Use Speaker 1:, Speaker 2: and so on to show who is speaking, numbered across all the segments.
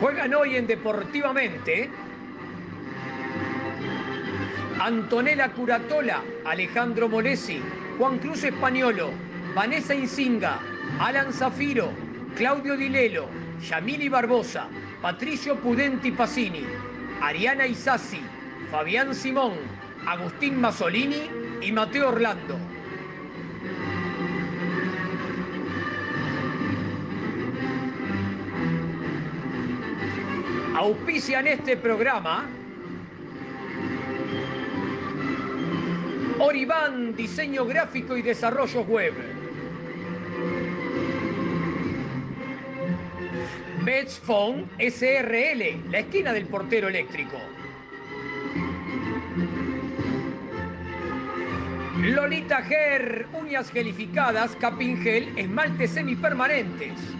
Speaker 1: Juegan hoy en Deportivamente Antonella Curatola, Alejandro Molesi, Juan Cruz Españolo, Vanessa Insinga, Alan Zafiro, Claudio Dilelo, Yamili Barbosa, Patricio Pudenti Pacini, Ariana Isasi, Fabián Simón, Agustín Masolini y Mateo Orlando. Auspician este programa Oribán, diseño gráfico y desarrollo web. Phone SRL, la esquina del portero eléctrico. Lolita Ger, uñas gelificadas, capingel, esmaltes semipermanentes.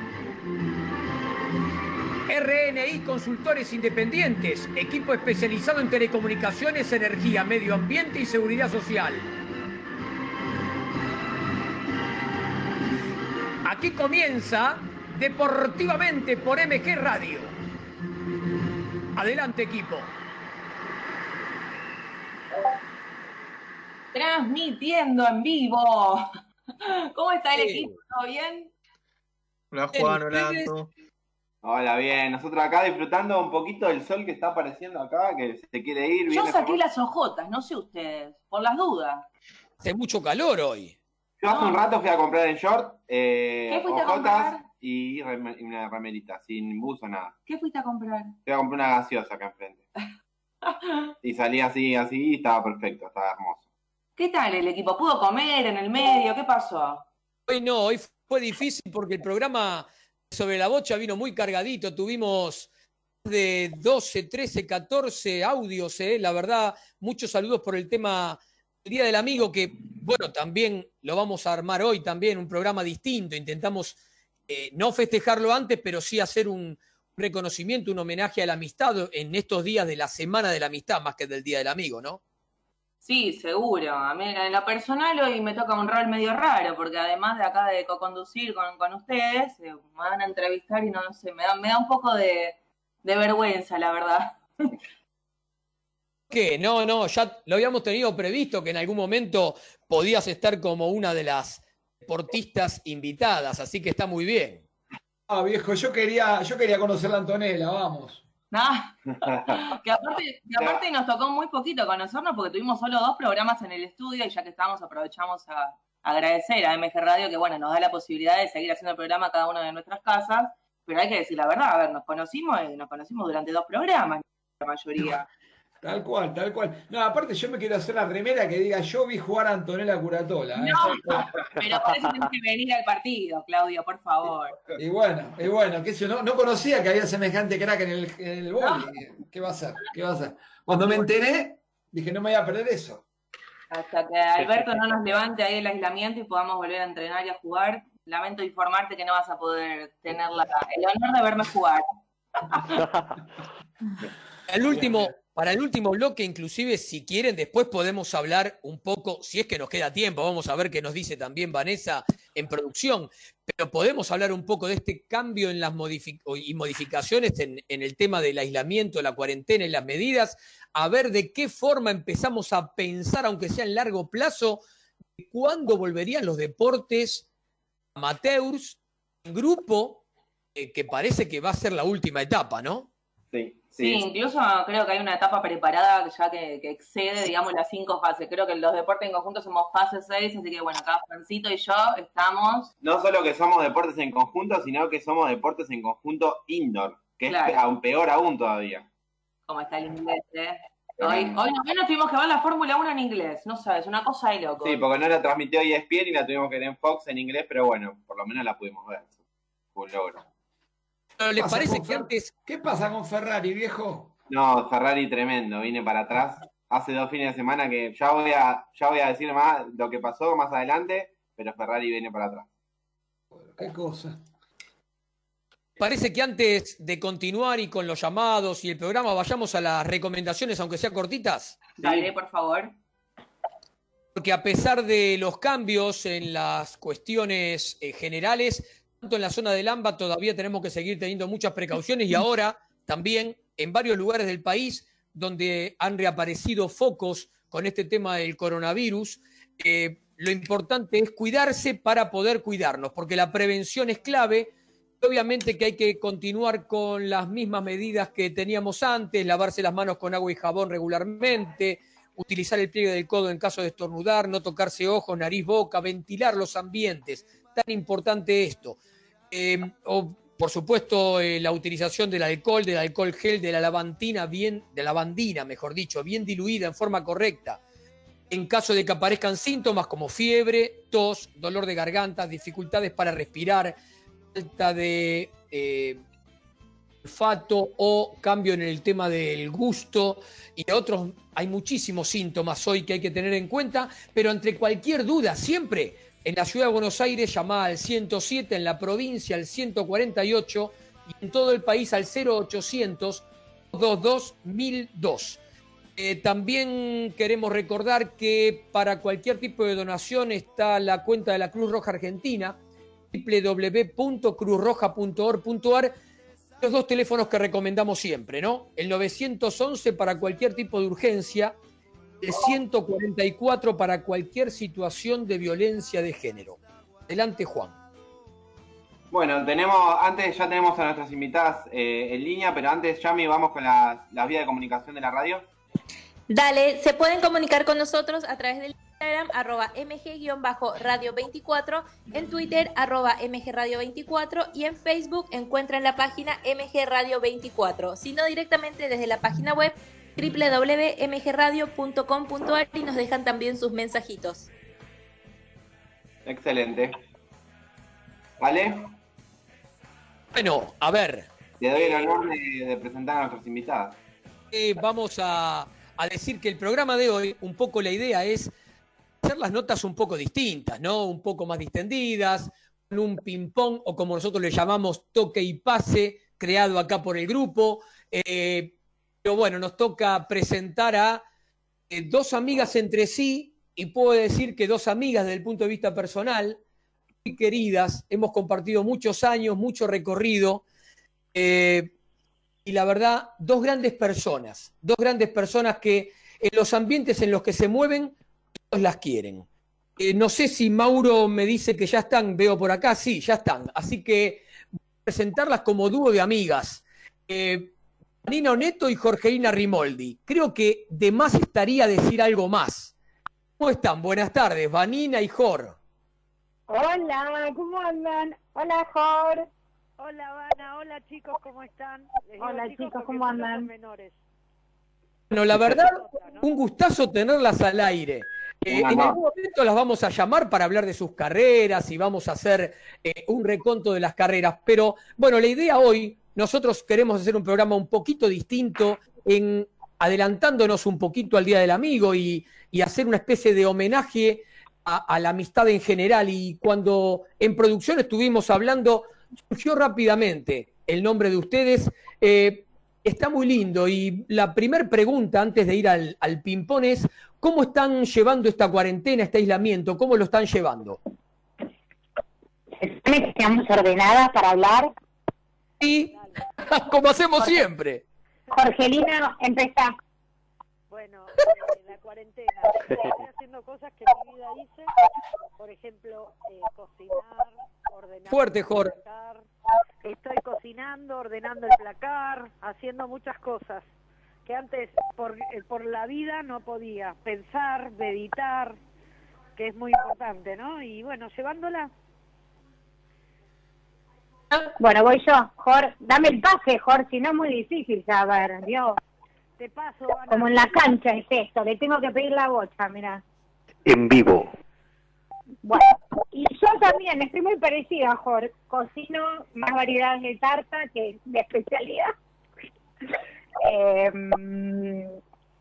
Speaker 1: RNI Consultores Independientes, equipo especializado en telecomunicaciones, energía, medio ambiente y seguridad social. Aquí comienza Deportivamente por MG Radio. Adelante equipo.
Speaker 2: Transmitiendo en vivo. ¿Cómo está el equipo? ¿Todo bien?
Speaker 3: Hola Juan, hola
Speaker 4: Hola, bien. Nosotros acá disfrutando un poquito del sol que está apareciendo acá, que se quiere ir.
Speaker 2: Yo saqué las ojotas, no sé ustedes, por las dudas.
Speaker 1: Hace mucho calor hoy.
Speaker 4: Yo hace un rato fui a comprar en short eh,
Speaker 2: ¿Qué fuiste a comprar?
Speaker 4: y una ramerita, sin buzo, nada.
Speaker 2: ¿Qué fuiste a comprar?
Speaker 4: Fui a comprar una gaseosa acá enfrente. y salí así, así, y estaba perfecto, estaba hermoso.
Speaker 2: ¿Qué tal el equipo? ¿Pudo comer en el medio? ¿Qué pasó?
Speaker 1: Hoy no, hoy fue difícil porque el programa sobre la bocha vino muy cargadito. Tuvimos de 12, 13, 14 audios, eh. la verdad, muchos saludos por el tema del Día del Amigo, que bueno, también lo vamos a armar hoy, también un programa distinto. Intentamos eh, no festejarlo antes, pero sí hacer un reconocimiento, un homenaje a la amistad en estos días de la Semana de la Amistad, más que del Día del Amigo, ¿no?
Speaker 2: Sí, seguro. A mí en lo personal hoy me toca un rol medio raro, porque además de acá de co-conducir con, con ustedes, eh, me van a entrevistar y no, sé, me da, me da un poco de, vergüenza, la verdad.
Speaker 1: ¿Qué? No, no, ya lo habíamos tenido previsto que en algún momento podías estar como una de las deportistas invitadas, así que está muy bien.
Speaker 3: Ah, viejo, yo quería, yo quería conocer a Antonella, vamos.
Speaker 2: que aparte, nos tocó muy poquito conocernos porque tuvimos solo dos programas en el estudio y ya que estamos aprovechamos a, agradecer a MG Radio que bueno, nos da la posibilidad de seguir haciendo el programa cada una de nuestras casas, pero hay que decir la verdad, a ver, nos conocimos y nos conocimos durante dos programas, la mayoría.
Speaker 3: Tal cual, tal cual. No, aparte yo me quiero hacer la remera que diga yo vi jugar a Antonella Curatola.
Speaker 2: ¿eh? No, pero por eso tienes que venir al partido, Claudio, por favor.
Speaker 3: Y bueno, y bueno, que no, no conocía que había semejante crack en el, en el ¿Qué va a hacer? ¿Qué va a hacer? Cuando me enteré, dije no me voy a perder eso.
Speaker 2: Hasta que Alberto no nos levante ahí el aislamiento y podamos volver a entrenar y a jugar, lamento informarte que no vas a poder tener la, el honor de verme jugar.
Speaker 1: El último, para el último bloque, inclusive, si quieren, después podemos hablar un poco, si es que nos queda tiempo, vamos a ver qué nos dice también Vanessa en producción, pero podemos hablar un poco de este cambio en las y modificaciones en, el tema del aislamiento, la cuarentena y las medidas, a ver de qué forma empezamos a pensar, aunque sea en largo plazo, cuándo volverían los deportes amateurs en grupo eh, que parece que va a ser la última etapa, ¿no?
Speaker 4: Sí,
Speaker 2: Sí,
Speaker 4: sí.
Speaker 2: incluso creo que hay una etapa preparada ya que, que excede, digamos, las cinco fases. Creo que los deportes en conjunto somos fase 6, así que bueno, acá Francito y yo estamos.
Speaker 4: No solo que somos deportes en conjunto, sino que somos deportes en conjunto indoor, que
Speaker 2: Claro.
Speaker 4: es aún peor aún todavía.
Speaker 2: como está el inglés, ¿eh? Hoy, hoy nos tuvimos que ver la Fórmula 1 en inglés, no sabes, una cosa de loco.
Speaker 4: Sí, porque no la transmitió ESPN y la tuvimos que ver en Fox en inglés, pero bueno, por lo menos la pudimos ver. Fue un logro.
Speaker 1: Pero ¿Les parece que
Speaker 3: Fer-
Speaker 1: antes
Speaker 3: ¿Qué pasa con Ferrari, viejo?
Speaker 4: No, Ferrari tremendo, vine para atrás. Hace dos fines de semana que ya voy a, ya voy a decir más lo que pasó más adelante, pero Ferrari viene para atrás.
Speaker 3: ¿Qué cosa?
Speaker 1: Parece que antes de continuar y con los llamados y el programa, vayamos a las recomendaciones, aunque sea cortitas,
Speaker 2: Dale, por favor.
Speaker 1: porque a pesar de los cambios en las cuestiones eh, generales, tanto en la zona del AMBA todavía tenemos que seguir teniendo muchas precauciones y ahora también en varios lugares del país donde han reaparecido focos con este tema del coronavirus, eh, lo importante es cuidarse para poder cuidarnos, porque la prevención es clave. Obviamente que hay que continuar con las mismas medidas que teníamos antes, lavarse las manos con agua y jabón regularmente, utilizar el pliegue del codo en caso de estornudar, no tocarse ojos, nariz, boca, ventilar los ambientes. Tan importante esto. Eh, o, por supuesto, eh, la utilización del alcohol, del alcohol gel, de la lavantina, bien, de la lavandina, mejor dicho, bien diluida en forma correcta. En caso de que aparezcan síntomas como fiebre, tos, dolor de garganta, dificultades para respirar, falta de eh, olfato o cambio en el tema del gusto y otros, hay muchísimos síntomas hoy que hay que tener en cuenta, pero entre cualquier duda, siempre en la ciudad de Buenos Aires llamada al 107, en la provincia al 148 y en todo el país al 0800 22 1002. Eh, también queremos recordar que para cualquier tipo de donación está la cuenta de la Cruz Roja Argentina, www.cruzroja.org.ar. Los dos teléfonos que recomendamos siempre, ¿no? El 911 para cualquier tipo de urgencia, el 144 para cualquier situación de violencia de género. Adelante, Juan.
Speaker 4: Bueno, tenemos, antes ya tenemos a nuestras invitadas eh, en línea, pero antes, Yami, vamos con las, las vías de comunicación de la radio.
Speaker 5: Dale, se pueden comunicar con nosotros a través del Instagram, arroba mg-radio24, en Twitter, arroba mgradio24 y en Facebook encuentran la página mgradio24, sino directamente desde la página web www.mgradio.com.ar y nos dejan también sus mensajitos.
Speaker 4: Excelente. ¿Vale?
Speaker 1: Bueno, a ver,
Speaker 4: Te doy el honor de, de presentar a nuestras invitadas.
Speaker 1: eh, vamos a, a decir que el programa de hoy, un poco la idea es hacer las notas un poco distintas, ¿no? Un poco más distendidas, con un ping-pong o como nosotros le llamamos toque y pase, creado acá por el grupo. Eh, pero bueno, nos toca presentar a eh, dos amigas entre sí y puedo decir que dos amigas desde el punto de vista personal, muy queridas, hemos compartido muchos años, mucho recorrido. eh, y la verdad, dos grandes personas, dos grandes personas que en los ambientes en los que se mueven, todos las quieren. Eh, no sé si Mauro me dice que ya están, veo por acá, sí, ya están. Así que voy a presentarlas como dúo de amigas. Nina Oneto y Jorgelina Rimoldi. Creo que de más estaría decir algo más. ¿Cómo están? Buenas tardes, Vanina y Jor.
Speaker 6: Hola, ¿cómo andan? Hola, Jor.
Speaker 7: Hola, Vana. Hola, chicos, ¿cómo están? Les
Speaker 6: Hola, chicos, ¿cómo andan?
Speaker 7: menores.
Speaker 1: Bueno, la verdad, un gustazo tenerlas al aire. Eh, en algún momento las vamos a llamar para hablar de sus carreras y vamos a hacer eh, un reconto de las carreras. Pero bueno, la idea hoy, nosotros queremos hacer un programa un poquito distinto, en, adelantándonos un poquito al Día del Amigo y, y hacer una especie de homenaje a, a la amistad en general. Y cuando en producción estuvimos hablando, surgió rápidamente el nombre de ustedes. Eh, Está muy lindo y la primera pregunta antes de ir al, al ping-pong es, ¿cómo están llevando esta cuarentena, este aislamiento? ¿Cómo lo están llevando?
Speaker 6: ¿Se supone que estamos ordenadas para hablar?
Speaker 1: Y como hacemos siempre.
Speaker 6: Jorgelina, empezá.
Speaker 7: Bueno, eh, la cuarentena. Estoy haciendo cosas que en mi vida hice, por ejemplo, eh, cocinar, ordenar.
Speaker 1: Fuerte, Jorge.
Speaker 7: el placar. Estoy cocinando, ordenando el placar, haciendo muchas cosas que antes por, eh, por la vida no podía. Pensar, meditar, que es muy importante, ¿no? Y bueno, llevándola.
Speaker 6: Bueno, voy yo. Jor, dame el pase, Jor, si no es muy difícil saber, Dios.
Speaker 7: Te paso, Ana.
Speaker 6: Como en la cancha es esto, le tengo que pedir la bocha, mira.
Speaker 8: En vivo.
Speaker 6: Bueno, y yo también estoy muy parecida, Jor. Cocino más variedades de tarta que de especialidad. Eh,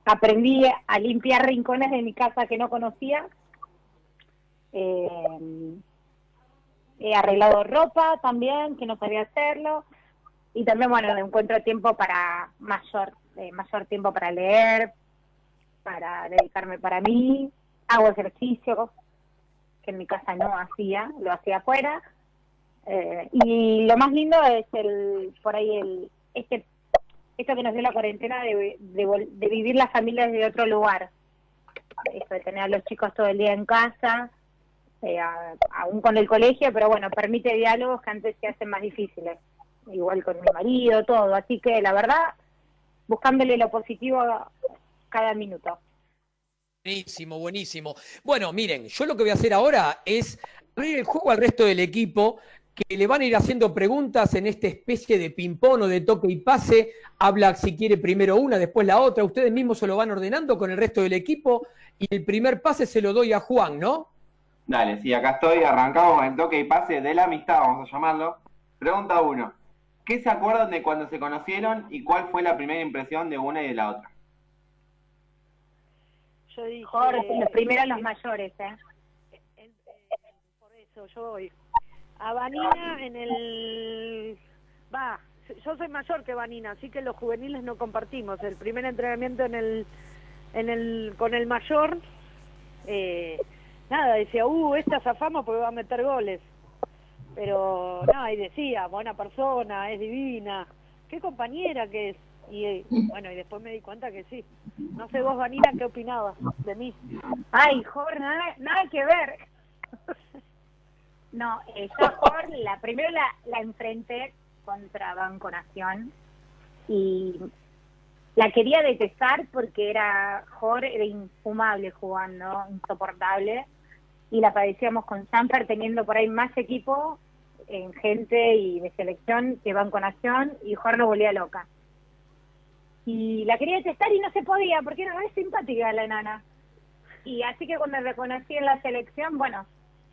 Speaker 6: aprendí a limpiar rincones de mi casa que no conocía. Eh, he arreglado ropa también, que no sabía hacerlo. Y también, bueno, encuentro tiempo para mayor, eh, mayor tiempo para leer, para dedicarme para mí. Hago ejercicio, que en mi casa no hacía, lo hacía afuera. Eh, y lo más lindo es el, por ahí, el, este, esto que nos dio la cuarentena de, de, de vivir la familia desde otro lugar. Eso de tener a los chicos todo el día en casa, eh, a- aún con el colegio, pero bueno, permite diálogos que antes se hacen más difíciles. Igual con mi marido, todo. Así que la verdad, buscándole lo positivo cada minuto.
Speaker 1: Buenísimo, buenísimo. Bueno, miren, yo lo que voy a hacer ahora es abrir el juego al resto del equipo, que le van a ir haciendo preguntas en esta especie de ping-pong o de toque y pase. Habla si quiere primero una, después la otra. Ustedes mismos se lo van ordenando con el resto del equipo y el primer pase se lo doy a Juan, ¿no?
Speaker 4: Dale, sí, acá estoy. Arrancamos con el toque y pase de la amistad, vamos a llamarlo. Pregunta uno. ¿Qué se acuerdan de cuando se conocieron y cuál fue la primera impresión de una y de la otra?
Speaker 7: Yo dije,
Speaker 6: Jor, los primeros los mayores, ¿eh?
Speaker 7: eh, por eso yo voy. A Vanina en el... Va, yo soy mayor que Vanina, así que los juveniles no compartimos. El primer entrenamiento en el, en el, con el mayor, eh, nada, decía, uh, esta zafamos porque va a meter goles. Pero no, y decía, buena persona, es divina, qué compañera que es. Y eh, bueno, y después me di cuenta que sí. No sé vos, Vanina, qué opinabas de mí.
Speaker 6: Ay, Jor, nada, nada que ver. No, eh, yo Jor, la, primero la, la enfrenté contra Banco Nación y la quería detestar porque era Jor, era infumable jugando, insoportable, y la padecíamos con Samper teniendo por ahí más equipo en gente y de selección que Banco Nación y Jor lo volvía loca. Y la quería detestar y no se podía porque era re simpática la enana. Y así que cuando la conocí en la selección, bueno,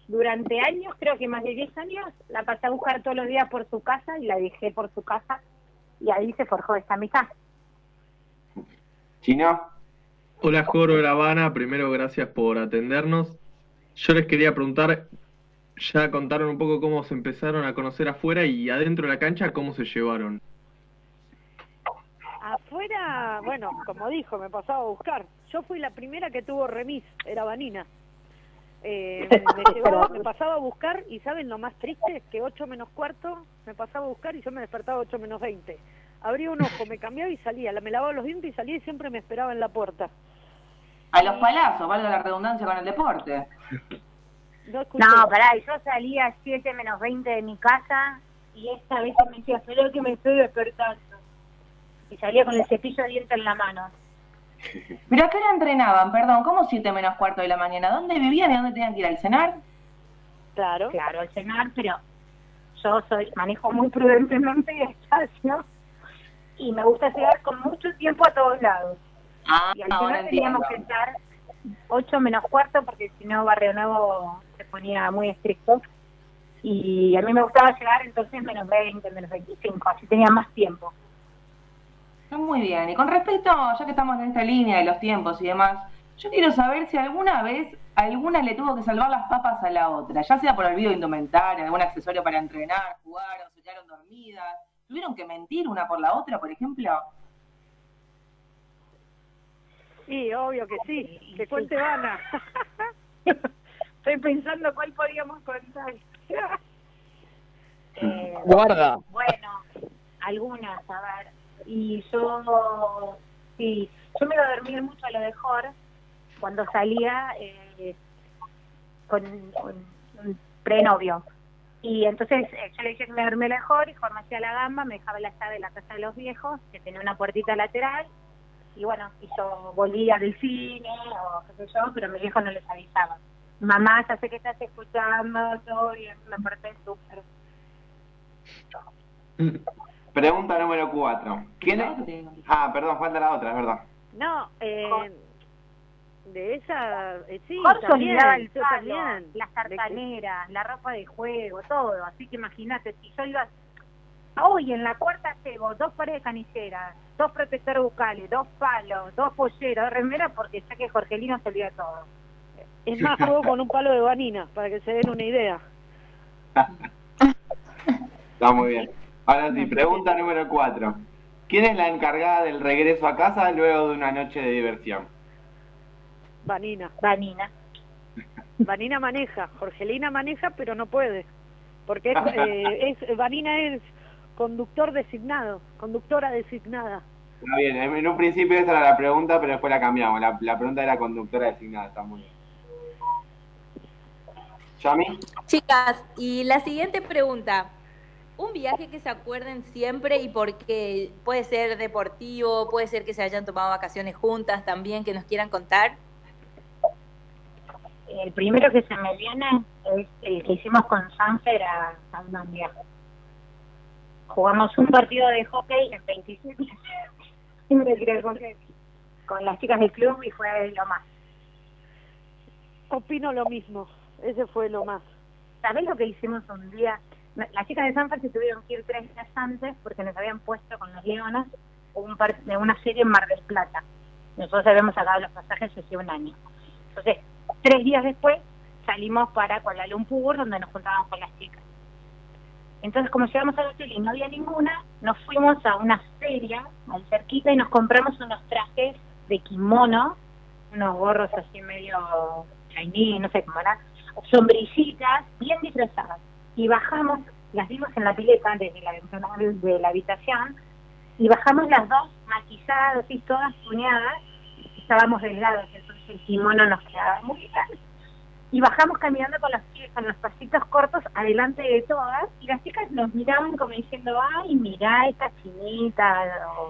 Speaker 6: durante años, creo que más de 10 años, la pasé a buscar todos los días por su casa y la dejé por su casa y ahí se forjó esta amistad.
Speaker 4: ¿Chino?
Speaker 9: Hola Joro de La Habana, primero gracias por atendernos. Yo les quería preguntar, ya contaron un poco cómo se empezaron a conocer afuera y adentro de la cancha, cómo se llevaron.
Speaker 7: Afuera, bueno, como dijo, me pasaba a buscar. Yo fui la primera que tuvo remis, era Vanina. Eh, me, llevaba, me pasaba a buscar y ¿saben lo más triste? Que 8 menos cuarto me pasaba a buscar y yo me despertaba 8 menos 20. Abría un ojo, me cambiaba y salía, la- me lavaba los dientes y salía y siempre me esperaba en la puerta.
Speaker 2: A los palazos, valga la redundancia con el deporte.
Speaker 7: No,
Speaker 6: pará, yo salía a 7 menos 20 de mi casa y esta vez me decía, pero que me estoy despertando. Y salía con el cepillo de dientes en la mano.
Speaker 2: ¿Pero a qué hora entrenaban? Perdón, ¿cómo 7 menos cuarto de la mañana? ¿Dónde vivían y dónde tenían que ir al cenar?
Speaker 7: Claro.
Speaker 6: Claro, al cenar, pero yo soy manejo muy prudentemente el espacio y me gusta llegar con mucho tiempo a todos lados.
Speaker 2: Ah,
Speaker 6: Y al final teníamos que estar 8 menos cuarto porque si no Barrio Nuevo se ponía muy estricto. Y a mí me gustaba llegar entonces menos 20, menos 25, así tenía más tiempo.
Speaker 2: Está Muy bien. Y con respecto, ya que estamos en esta línea de los tiempos y demás, yo quiero saber si alguna vez alguna le tuvo que salvar las papas a la otra, ya sea por olvido de indumentaria, algún accesorio para entrenar, jugar o se quedaron dormidas. ¿Tuvieron que mentir una por la otra, por ejemplo?
Speaker 7: Sí, obvio que sí. Que cuente Vana.
Speaker 6: Estoy pensando cuál podíamos contar. Eh,
Speaker 1: Guarda.
Speaker 6: Bueno, algunas, a ver. Y yo, sí, yo me iba a dormir mucho a lo de Jor cuando salía eh, con un, un prenovio. Y entonces eh, yo le dije que me dormía mejor y Juan me hacía la gamba, me dejaba la llave de la casa de los viejos, que tenía una puertita lateral, y bueno, y yo volvía del cine o qué sé yo, pero mi viejo no les avisaba. Mamá, ya sé que estás escuchando, todo bien, me porté súper.
Speaker 4: Pregunta número 4. ¿Quién es? Ah, perdón, falta la otra, es verdad.
Speaker 7: No, eh, de esa, eh, sí, también,
Speaker 6: el palo,
Speaker 7: también.
Speaker 6: las tartaneras, la ropa de juego, todo. Así que imagínate, si yo iba... Hoy en la cuarta llevo dos pares de canilleras, dos protectores bucales, dos palos, dos polleras, dos remeras, porque ya que Jorgelino se olvida todo.
Speaker 7: Es más, juego con un palo de vanina, para que se den una idea.
Speaker 4: Está muy bien. Ahora sí, pregunta número 4. ¿Quién es la encargada del regreso a casa luego de una noche de diversión?
Speaker 7: Vanina.
Speaker 6: Vanina.
Speaker 7: Vanina maneja, Jorgelina maneja, pero no puede. Porque es, eh, es, Vanina es conductor designado, conductora designada.
Speaker 4: Está bien, en un principio esa era la pregunta, pero después la cambiamos. La, la pregunta era conductora designada, está muy bien. ¿Yami?
Speaker 5: Chicas, y la siguiente pregunta. Un viaje que se acuerden siempre y porque puede ser deportivo, puede ser que se hayan tomado vacaciones juntas también, que nos quieran contar.
Speaker 6: El primero que se me viene es el que hicimos con Sanfer a Sandandia. Jugamos un partido de hockey en 27 y me tiré con, las chicas del club y fue lo más.
Speaker 7: Opino lo mismo, ese fue lo más.
Speaker 6: ¿Sabés lo que hicimos un día? Las chicas de Sanfer se tuvieron que ir tres días antes porque nos habían puesto con los Leonas un par- de una serie en Mar del Plata. Nosotros habíamos sacado los pasajes hace un año. Entonces, tres días después salimos para Kuala Lumpur, donde nos juntábamos con las chicas. Entonces, como llegamos al hotel y no había ninguna, nos fuimos a una feria al cerquita y nos compramos unos trajes de kimono, unos gorros así medio chinese, no sé cómo era, sombrillitas bien disfrazadas. Y bajamos, las vimos en la pileta desde la ventana de la habitación, y bajamos las dos maquilladas, así todas puñadas, estábamos delgados, entonces el kimono nos quedaba muy grande. Y bajamos caminando con los con los pasitos cortos, adelante de todas, y las chicas nos miraban como diciendo, ay, mirá estas chinitas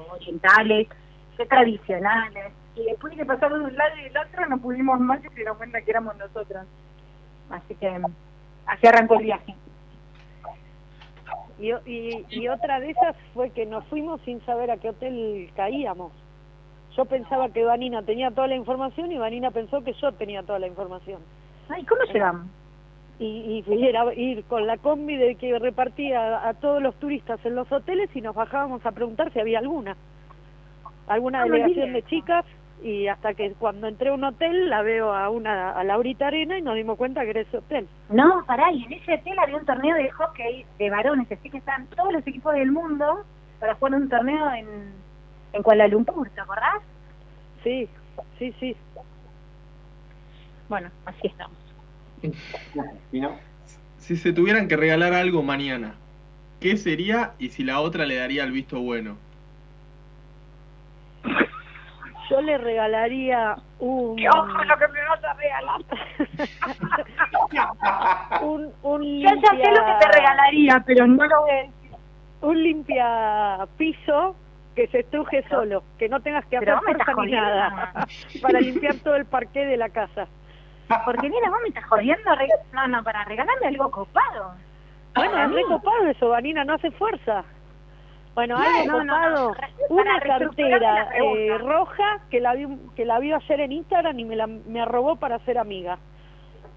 Speaker 6: orientales, qué tradicionales. Y después de pasar de un lado y del otro, no pudimos más y se dieron cuenta que éramos nosotras. Así que así arrancó el viaje.
Speaker 7: Y, y otra de esas fue que nos fuimos sin saber a qué hotel caíamos. Yo pensaba que Vanina tenía toda la información y Vanina pensó que yo tenía toda la información.
Speaker 6: Ay, ¿cómo llegamos?
Speaker 7: Y, y era ir con la combi de que repartía a todos los turistas en los hoteles y nos bajábamos a preguntar si había alguna. Alguna
Speaker 6: Ah,
Speaker 7: delegación de chicas y hasta que cuando entré a un hotel la veo a una a Laurita Arena y nos dimos cuenta que era ese hotel.
Speaker 6: No, pará, y en ese hotel había un torneo de hockey de varones, así que estaban todos los equipos del mundo para jugar un torneo en, en Kuala Lumpur, ¿te acordás?
Speaker 7: Sí, sí, sí.
Speaker 6: Bueno, así estamos.
Speaker 9: Si se tuvieran que regalar algo mañana, ¿qué sería y si la otra le daría el visto bueno?
Speaker 7: Yo le regalaría un...
Speaker 6: ¡Qué ojo lo que me vas a regalar!
Speaker 7: un, un
Speaker 6: Yo ya sé lo que te
Speaker 7: limpia-
Speaker 6: regalaría, pero no lo voy a decir.
Speaker 7: Un limpia piso que se estruje solo, que no tengas que hacer fuerza ni nada, para limpiar todo el parqué de la casa.
Speaker 6: Porque mira, vos me estás jodiendo. re- No, no, para regalarme algo copado.
Speaker 7: Bueno, es
Speaker 6: mí.
Speaker 7: recopado eso, Vanina, no hace fuerza. Bueno,
Speaker 6: Claro,
Speaker 7: algo
Speaker 6: no, no,
Speaker 7: copado,
Speaker 6: no,
Speaker 7: una cartera eh, roja que la, vi, que la vio ayer en Instagram y me la me arrobó para ser amiga.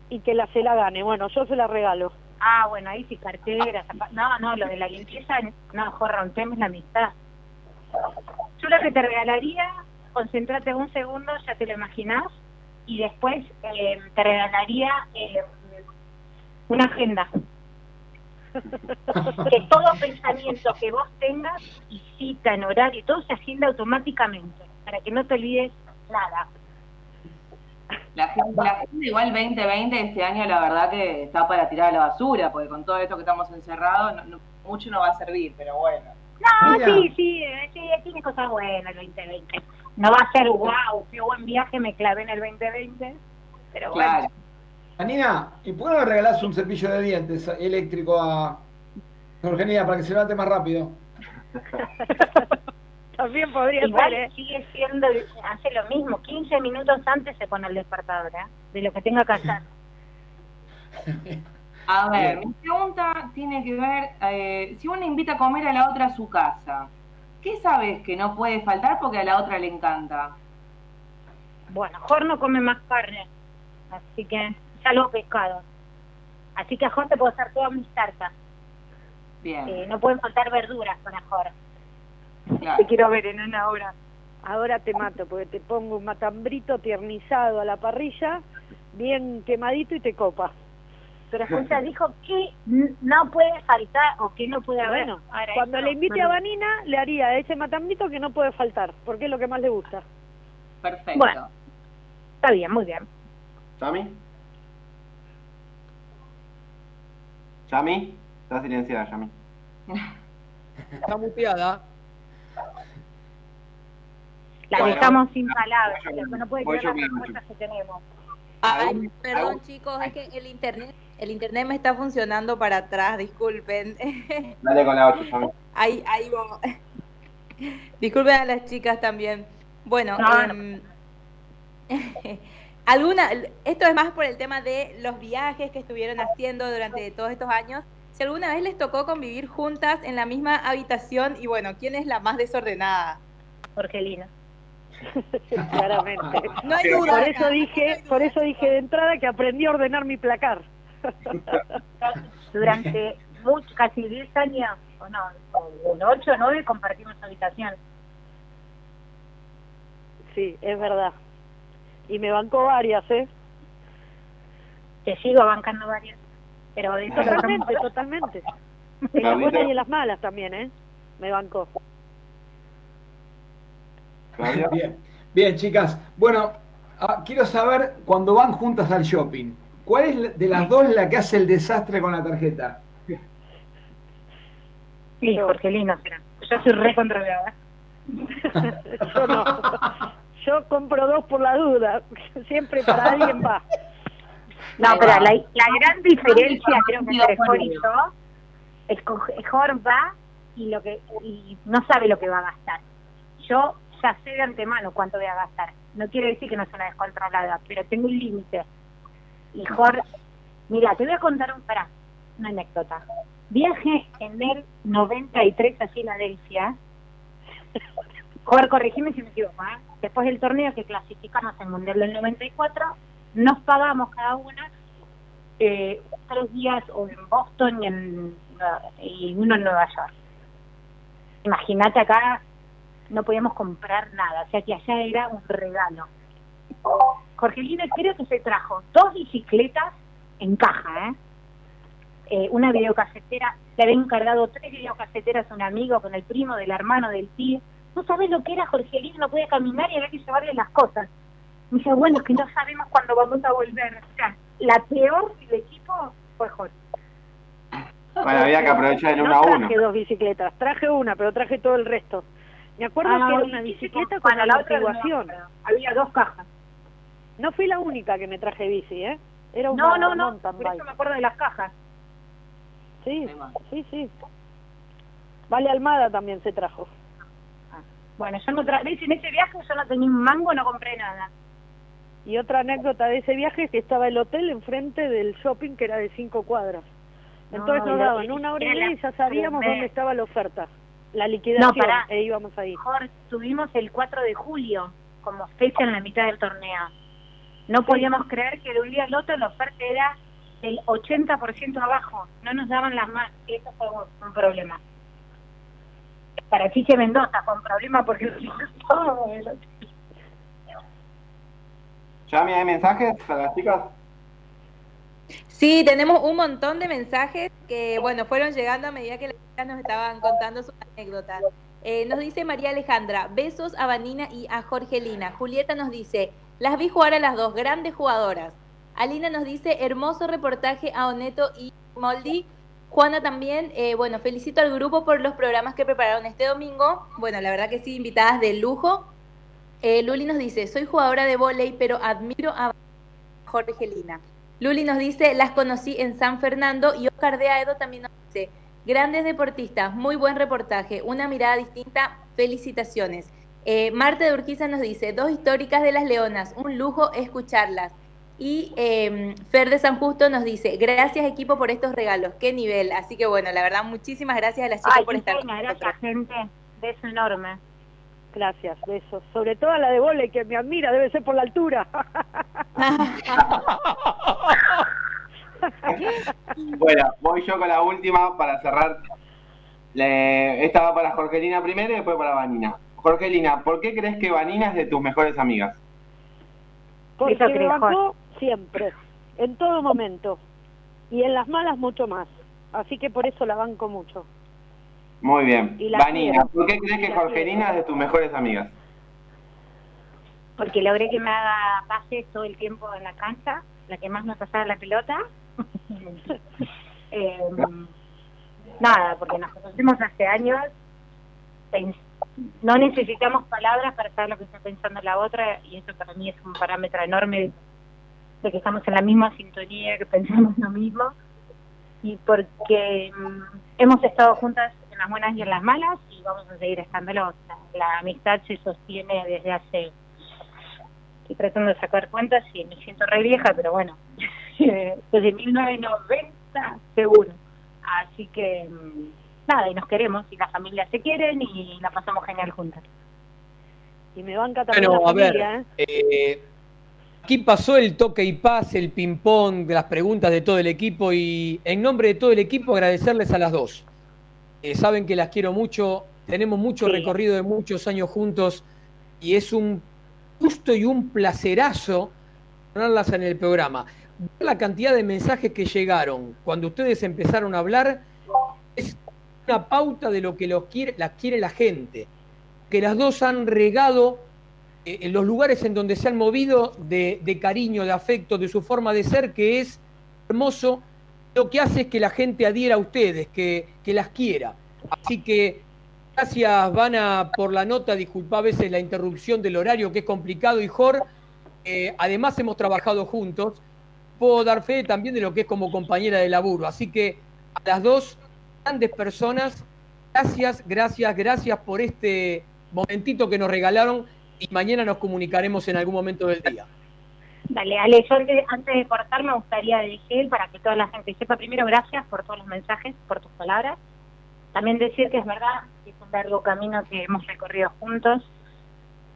Speaker 7: Y que la se la gane. Bueno, yo se la regalo.
Speaker 6: Ah, bueno, ahí sí, carteras. zapa- No, no, lo de la limpieza, no, jorra, un tema es la amistad. Yo lo que te regalaría, concéntrate un segundo, ya te lo imaginás, y después eh, te regalaría eh, una agenda. que todo pensamiento que vos tengas y cita en horario todo se agenda automáticamente, para que no te olvides nada.
Speaker 2: La gente, la gente igual 2020 este año la verdad que está para tirar a la basura, porque con todo esto que estamos encerrados, no- no- mucho no va a servir, pero bueno.
Speaker 6: No,
Speaker 3: Mira.
Speaker 6: sí, sí, eh, sí, tiene cosas buenas el 2020. No va a ser wow, qué buen viaje me clavé en el 2020, pero bueno.
Speaker 2: Claro.
Speaker 3: Anina, ¿y por qué no le regalás un cepillo de dientes eléctrico a Jorgelina para que se levante más rápido?
Speaker 7: También podría
Speaker 6: Igual
Speaker 7: ser, ¿eh?
Speaker 6: sigue siendo, hace lo mismo, 15 minutos antes se pone el despertador, ¿eh? de lo que tenga que hacer.
Speaker 2: A ver, mi pregunta tiene que ver, eh, si uno invita a comer a la otra a su casa, ¿qué sabes que no puede faltar porque a la otra le encanta?
Speaker 6: Bueno, Jor no come más carne, así que salvo pescado. Así que a Jor te puedo hacer todas mis tartas.
Speaker 2: Bien,
Speaker 6: Eh, no pueden faltar verduras para Jor.
Speaker 2: claro.
Speaker 6: Te quiero ver en una hora.
Speaker 7: Ahora te mato porque te pongo un matambrito tiernizado a la parrilla, bien quemadito y te copa.
Speaker 6: Pero escucha, dijo que no puede faltar o que no puede haber.
Speaker 7: Bueno,
Speaker 6: Ahora,
Speaker 7: cuando
Speaker 6: eso
Speaker 7: le
Speaker 6: no,
Speaker 7: invite a. Vanina, le haría ese matambrito que no puede faltar, porque es lo que más le gusta.
Speaker 2: Perfecto.
Speaker 6: Bueno. Está bien, muy bien.
Speaker 4: ¿Yami? ¿Yami? Está silenciada, Yami.
Speaker 1: Está muteada.
Speaker 6: La
Speaker 4: Bueno.
Speaker 6: dejamos sin palabras,
Speaker 4: yo
Speaker 6: no puede
Speaker 4: yo
Speaker 6: las respuestas que tenemos.
Speaker 5: Ay,
Speaker 4: ¿Algún-
Speaker 5: perdón chicos, es que el internet, el internet me está funcionando para atrás, disculpen.
Speaker 4: Dale con la 8, Yami.
Speaker 5: Ahí, ahí va. Disculpen a las chicas también. Bueno,
Speaker 6: No, no.
Speaker 5: em, alguna, esto es más por el tema de los viajes que estuvieron haciendo durante todos estos años. Si alguna vez les tocó convivir juntas en la misma habitación y bueno, ¿quién es la más desordenada?
Speaker 6: Jorgelina.
Speaker 7: Claramente.
Speaker 5: No hay duda.
Speaker 7: Por eso dije,
Speaker 5: hay duda.
Speaker 7: por eso dije de entrada que aprendí a ordenar mi placar.
Speaker 6: Durante mucho, casi 10 años, o no, o 8 o 9 compartimos habitación.
Speaker 7: Sí, es verdad. Y me bancó varias, ¿eh?
Speaker 6: Te sigo bancando varias. Pero de eso lo
Speaker 7: Totalmente, totalmente. En las buenas y en las malas también, ¿eh? Me bancó.
Speaker 3: Bien, bien, chicas. Bueno, ah, quiero saber cuando van juntas al shopping, ¿cuál es la- de las dos la que hace el desastre con la tarjeta?
Speaker 6: Sí, Jorgelino será. Yo soy re controlada.
Speaker 7: Yo no. Yo compro dos por la duda. Siempre para alguien va.
Speaker 6: No, pero la, la gran diferencia creo que entre Jor y yo es que Jor va y lo que y no sabe lo que va a gastar. Yo ya sé de antemano cuánto voy a gastar. No quiere decir que no sea una descontrolada, pero tengo un límite. Y Jor, mira, te voy a contar un, pará, una anécdota. Viaje en el 93 a Filadelfia. Jor, corregime si me equivoco, ¿eh? Después del torneo que clasificamos en Mundial del 94, nos pagamos cada una eh, tres días o en Boston y, en, y uno en Nueva York. Imagínate acá, no podíamos comprar nada, o sea que allá era un regalo. Jorgelina creo que se trajo dos bicicletas en caja, ¿eh? Eh, una videocasetera, le había encargado tres videocaseteras a un amigo con el primo del hermano del tío. No sabes lo que era Jorgelina, no podía caminar y había que llevarle las cosas. Me dice, bueno, es que no sabemos cuándo vamos a volver. O sea, la peor del equipo fue Jorge.
Speaker 4: Bueno, había que aprovechar el
Speaker 7: No
Speaker 4: 1 a 1.
Speaker 7: traje dos bicicletas, traje una, pero traje todo el resto. Me acuerdo
Speaker 6: Ah,
Speaker 7: que era una bicicleta con
Speaker 6: la otra no,
Speaker 7: amortiguación.
Speaker 6: pero había dos cajas.
Speaker 7: No fui la única que me traje bici, ¿eh? Era una
Speaker 6: No, no, por eso me acuerdo de las cajas.
Speaker 7: Sí, sí, sí. Vale Almada también se trajo.
Speaker 6: Bueno, yo no tra ¿ves? en ese viaje yo no tenía un mango, no compré nada.
Speaker 7: Y otra anécdota de ese viaje es que estaba el hotel enfrente del shopping que era de cinco cuadras. Entonces
Speaker 6: No,
Speaker 7: nos daban una hora y media y ya sabíamos dónde estaba la oferta. La liquidación,
Speaker 6: No,
Speaker 7: e íbamos ahí.
Speaker 6: Mejor tuvimos el 4 de julio como fecha en la mitad del torneo. No podíamos creer que de un día al otro la oferta era del 80% abajo. No nos daban las más. Eso fue un, problema. Para Chiche Mendoza fue un problema porque todo el otro.
Speaker 4: Yami, ¿hay mensajes para las chicas?
Speaker 5: Sí, tenemos un montón de mensajes que, bueno, fueron llegando a medida que las chicas nos estaban contando sus anécdotas. Eh, nos dice María Alejandra, besos a Vanina y a Jorgelina. Julieta nos dice, las vi jugar a las dos, grandes jugadoras. Alina nos dice, hermoso reportaje a Oneto y Moldi. Juana también, eh, bueno, felicito al grupo por los programas que prepararon este domingo. Bueno, la verdad que sí, invitadas de lujo. Eh, Luli nos dice, soy jugadora de volei, pero admiro a Jorge Lina. Luli nos dice, las conocí en San Fernando y Oscar de Aedo también nos dice, grandes deportistas, muy buen reportaje, una mirada distinta, felicitaciones. Eh, Marte de Urquiza nos dice, dos históricas de las Leonas, un lujo escucharlas. Y eh, Fer de San Justo nos dice, gracias equipo por estos regalos, qué nivel. Así que bueno, la verdad, muchísimas gracias a las chicas
Speaker 6: Ay,
Speaker 5: por estar
Speaker 6: pena,
Speaker 5: con
Speaker 6: gracias
Speaker 5: nosotros.
Speaker 6: gente, beso enorme.
Speaker 7: Gracias, besos. Sobre todo a la de vole que me admira, debe ser por la altura.
Speaker 4: Bueno, voy yo con la última para cerrar. Le- esta va para Jorgelina primero y después para Vanina. Jorgelina, ¿por qué crees que Vanina es de tus mejores amigas?
Speaker 7: Porque
Speaker 6: Eso
Speaker 7: me bancó siempre, en todo momento. Y en las malas mucho más. Así que por eso la banco mucho.
Speaker 4: Muy bien.
Speaker 7: Y la
Speaker 4: Vanina,
Speaker 7: quiero.
Speaker 4: ¿por qué crees que Jorgelina es de tus mejores amigas?
Speaker 6: Porque logré que me haga pases todo el tiempo en la cancha, la que más me pasaba la pelota. Eh, nada, porque nos conocemos hace años, no necesitamos palabras para saber lo que está pensando la otra y eso para mí es un parámetro enorme de que estamos en la misma sintonía, que pensamos lo mismo y porque mm, hemos estado juntas en las buenas y en las malas y vamos a seguir estándolo. La amistad se sostiene desde hace estoy tratando de sacar cuentas y me siento re vieja, pero bueno, desde 1990 seguro. Así que mm, nada, y nos queremos y las familias se quieren y la pasamos genial juntas.
Speaker 7: Y me banca también
Speaker 1: Bueno,
Speaker 7: la
Speaker 1: a ver,
Speaker 7: familia, ¿eh?
Speaker 1: eh, aquí pasó el toque y pase, el ping-pong, de las preguntas de todo el equipo y en nombre de todo el equipo agradecerles a las dos. Eh, saben que las quiero mucho, tenemos mucho
Speaker 6: Sí.
Speaker 1: recorrido de muchos años juntos y es un gusto y un placerazo tenerlas en el programa. Ver La cantidad de mensajes que llegaron cuando ustedes empezaron a hablar es una pauta de lo que los las quiere la gente. Que las dos han regado eh, en los lugares en donde se han movido de, de cariño, de afecto, de su forma de ser, que es hermoso, lo que hace es que la gente adhiera a ustedes, que, que las quiera. Así que gracias, Vana, por la nota. Disculpa a veces la interrupción del horario, que es complicado. Y Jor, eh, además hemos trabajado juntos. Puedo dar fe también de lo que es como compañera de laburo. Así que a las dos grandes personas, gracias, gracias, gracias por este momentito que nos regalaron y mañana nos comunicaremos en algún momento del día.
Speaker 6: Dale, Ale, yo antes, de cortar me gustaría decir, para que toda la gente sepa, primero gracias por todos los mensajes, por tus palabras. También decir que es verdad que es un largo camino que hemos recorrido juntos.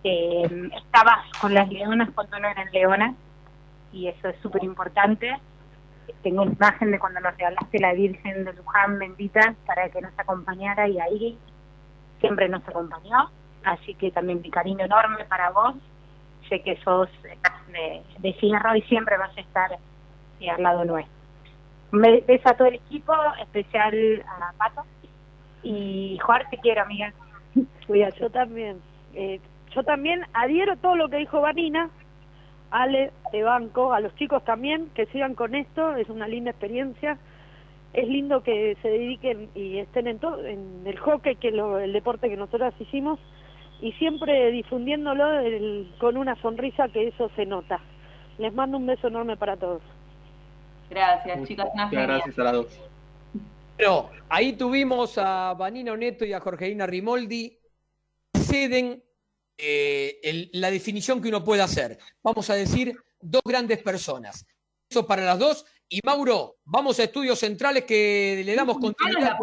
Speaker 6: Eh, estabas con las leonas cuando no eran leonas y eso es súper importante. Tengo una imagen de cuando nos regalaste la Virgen de Luján bendita para que nos acompañara y ahí siempre nos acompañó. Así que también mi cariño enorme para vos. Sé que sos de, de fierro y siempre vas a estar eh, al lado nuestro. Me beso a todo el equipo, especial a Pato. Y Juan, te quiero, amiga. Cuídate.
Speaker 7: Yo también. Eh, yo también adhiero todo lo que dijo Vanina. Ale, te banco. A los chicos también, que sigan con esto. Es una linda experiencia. Es lindo que se dediquen y estén en todo, en el hockey, que es lo- el deporte que nosotros hicimos, y siempre difundiéndolo del- con una sonrisa, que eso se nota. Les mando un beso enorme para todos.
Speaker 2: Gracias, chicas. Una
Speaker 9: Muchas gracias a las dos.
Speaker 1: Bueno, ahí tuvimos a Vanina Oneto y a Jorgelina Rimoldi. Ceden eh, el- la definición que uno puede hacer. Vamos a decir dos grandes personas. Eso para las dos. Y Mauro, vamos a estudios centrales que le damos continuidad.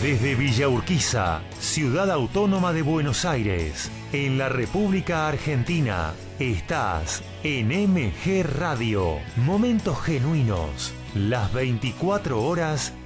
Speaker 8: Desde Villa Urquiza, ciudad autónoma de Buenos Aires, en la República Argentina, estás en MG Radio. Momentos genuinos, las 24 horas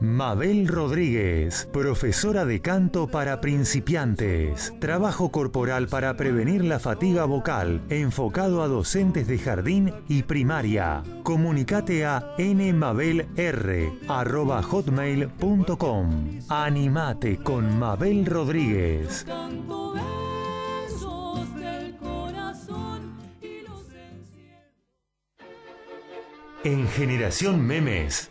Speaker 8: Mabel Rodríguez, profesora de canto para principiantes. Trabajo corporal para prevenir la fatiga vocal, enfocado a docentes de jardín y primaria. Comunicate a nmabelr.hotmail.com. Animate con Mabel Rodríguez. En Generación Memes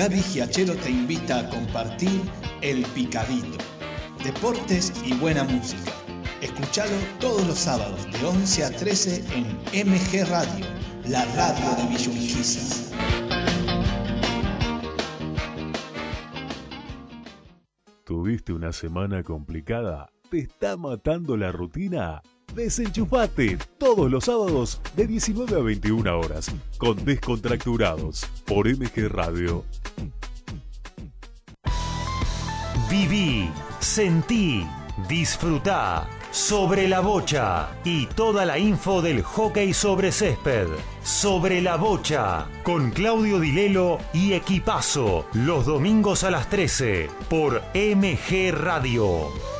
Speaker 10: Gaby Giachero te invita a compartir El Picadito. Deportes y buena música. Escuchalo todos los sábados de 11 a 13 en MG Radio, la radio de Villurquiza.
Speaker 11: ¿Tuviste una semana complicada? ¿Te está matando la rutina? Desenchufate todos los sábados de 19 a 21 horas con Descontracturados por MG Radio.
Speaker 8: Viví, sentí, disfrutá sobre la bocha y toda la info del hockey sobre césped. Sobre la bocha con Claudio Dilelo y Equipazo los domingos a las 13 por MG Radio.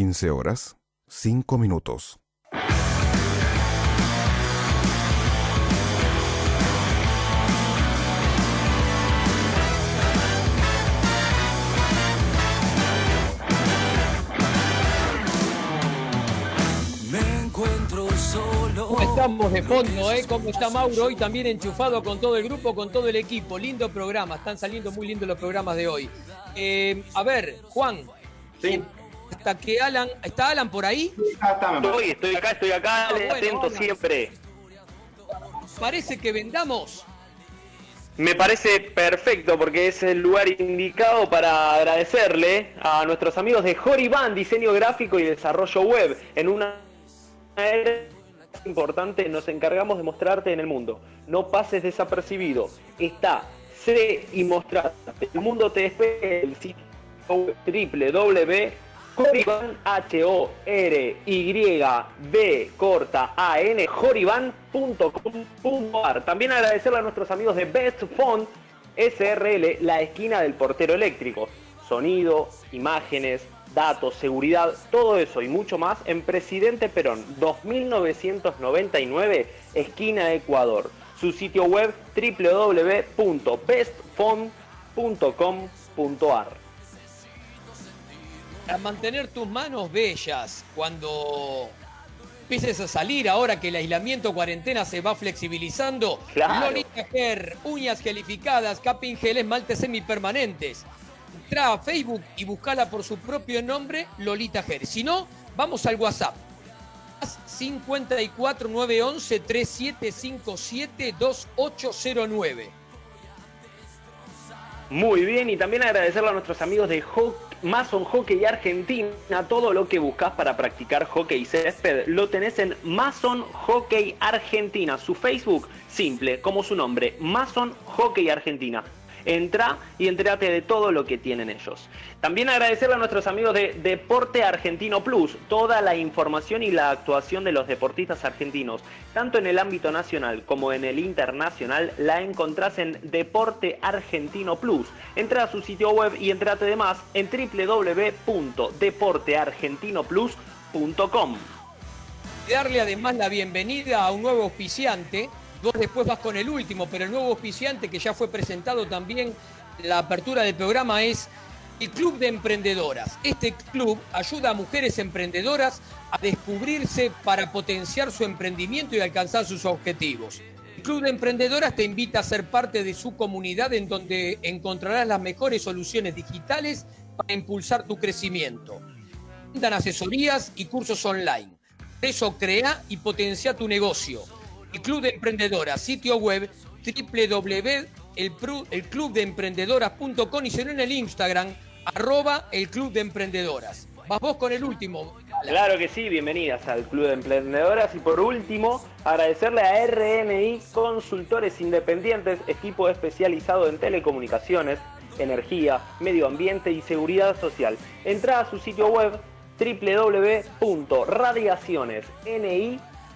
Speaker 12: Quince horas, cinco minutos.
Speaker 13: Me encuentro solo.
Speaker 1: ¿Cómo estamos de fondo, eh? ¿Cómo está Mauro? Hoy también enchufado con todo el grupo, con todo el equipo. Lindo programa, están saliendo muy lindos los programas de hoy. Eh, a ver, Juan.
Speaker 4: Sí.
Speaker 1: Hasta que Alan. ¿Está Alan por ahí?
Speaker 14: Estoy, estoy acá, estoy acá,
Speaker 1: Ah, bueno,
Speaker 14: atento
Speaker 1: hola.
Speaker 14: siempre.
Speaker 1: Parece que vendamos.
Speaker 14: Me parece perfecto porque es el lugar indicado para agradecerle a nuestros amigos de Horiban, diseño gráfico y desarrollo web. En una era importante nos encargamos de mostrarte en el mundo. No pases desapercibido. Está, sé y mostrarte. El mundo te espera el sitio www Horiban, H-O-R-Y-B corta A-N, horiban.com.ar. También agradecerle a nuestros amigos de Best Font SRL, la esquina del portero eléctrico. Sonido, imágenes, datos, seguridad, todo eso y mucho más en Presidente Perón 2999, esquina Ecuador. Su sitio web www.bestfont.com.ar
Speaker 1: para mantener tus manos bellas cuando empieces a salir ahora que el aislamiento cuarentena se va flexibilizando.
Speaker 14: Claro.
Speaker 1: Lolita Ger, uñas gelificadas, capping gel, esmaltes semipermanentes. Entra a Facebook y buscala por su propio nombre, Lolita Ger. Si no, vamos al WhatsApp. 54 911 3757 2809.
Speaker 14: Muy bien, y también agradecerle a nuestros amigos de Ho- Mason Hockey Argentina. Todo lo que buscas para practicar hockey césped lo tenés en Mason Hockey Argentina. Su Facebook, simple, como su nombre, Mason Hockey Argentina. Entra y entérate de todo lo que tienen ellos. También agradecerle a nuestros amigos de Deporte Argentino Plus, toda la información y la actuación de los deportistas argentinos, tanto en el ámbito nacional como en el internacional, la encontrás en Deporte Argentino Plus. Entra a su sitio web y entrate de más en www.deporteargentinoplus.com.
Speaker 1: Darle además la bienvenida a un nuevo auspiciante. Vos después vas con el último, pero el nuevo auspiciante que ya fue presentado también, la apertura del programa es el Club de Emprendedoras. Este club ayuda a mujeres emprendedoras a descubrirse para potenciar su emprendimiento y alcanzar sus objetivos. El Club de Emprendedoras te invita a ser parte de su comunidad en donde encontrarás las mejores soluciones digitales para impulsar tu crecimiento. Dan asesorías y cursos online. Por eso crea y potencia tu negocio. El Club de Emprendedoras, sitio web www.elclubdeemprendedoras.com y no en el Instagram, arroba el Club de Emprendedoras. Vas vos con el último.
Speaker 14: Claro que sí, bienvenidas al Club de Emprendedoras. Y por último, agradecerle a RNI Consultores Independientes, equipo especializado en telecomunicaciones, energía, medio ambiente y seguridad social. Entra a su sitio web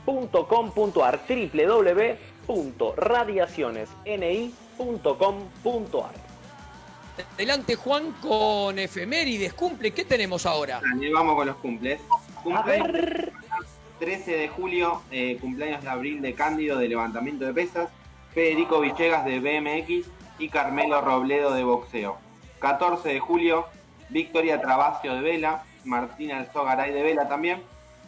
Speaker 14: www.radiacionesni.com.ar www.radiacionesni.com.ar
Speaker 1: Adelante Juan con efemérides, cumple, ¿qué tenemos ahora?
Speaker 4: Dale, vamos con los cumples. Cumple 13 de julio, eh, cumpleaños de abril de Cándido de levantamiento de pesas, Federico Villegas de BMX y Carmelo Robledo de boxeo. 14 de julio, Victoria Trabacio de vela, Martina Alzogaray de vela también.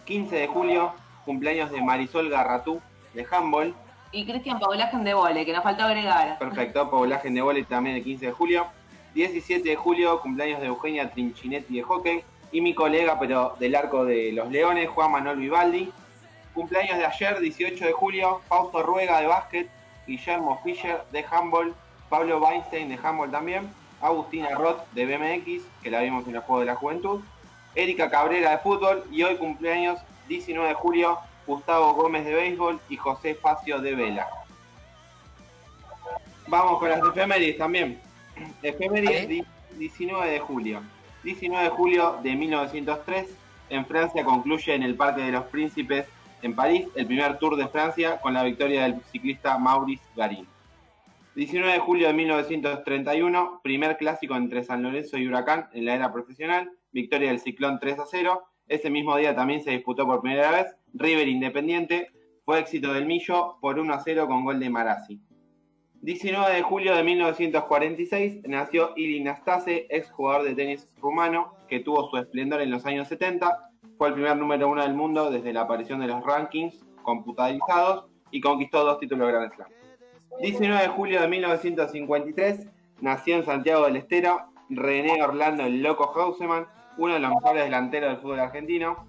Speaker 4: 15 de julio, cumpleaños de Marisol Garratú de handball.
Speaker 2: Y Cristian Paulagen de Vole, que nos faltó agregar.
Speaker 4: Perfecto, poblaje de vóley también el 15 de julio. 17 de julio, cumpleaños de Eugenia Trinchinetti de hockey. Y mi colega, pero del arco de los Leones, Juan Manuel Vivaldi. Cumpleaños de ayer, 18 de julio, Fausto Ruega de básquet. Guillermo Fischer de handball. Pablo Weinstein de handball también. Agustina Roth de BMX, que la vimos en el Juego de la Juventud. Erika Cabrera de fútbol. Y hoy cumpleaños, 19 de julio, Gustavo Gómez de béisbol y José Facio de vela. Vamos con las efemérides también. Efemérides di- 19 de julio. 19 de julio de 1903, en Francia concluye en el Parque de los Príncipes en París el primer Tour de Francia con la victoria del ciclista Maurice Garin. 19 de julio de 1931, primer clásico entre San Lorenzo y Huracán en la era profesional, victoria del Ciclón 3 a 0. Ese mismo día también se disputó por primera vez River Independiente, fue éxito del Millo por 1 a 0 con gol de Marazzi. 19 de julio de 1946 nació Ili Nastase, ex jugador de tenis rumano, que tuvo su esplendor en los años 70. Fue el primer número uno del mundo desde la aparición de los rankings computarizados y conquistó dos títulos Grand Slam. 19 de julio de 1953 nació en Santiago del Estero René Orlando el Loco Hauseman, uno de los mejores delanteros del fútbol argentino.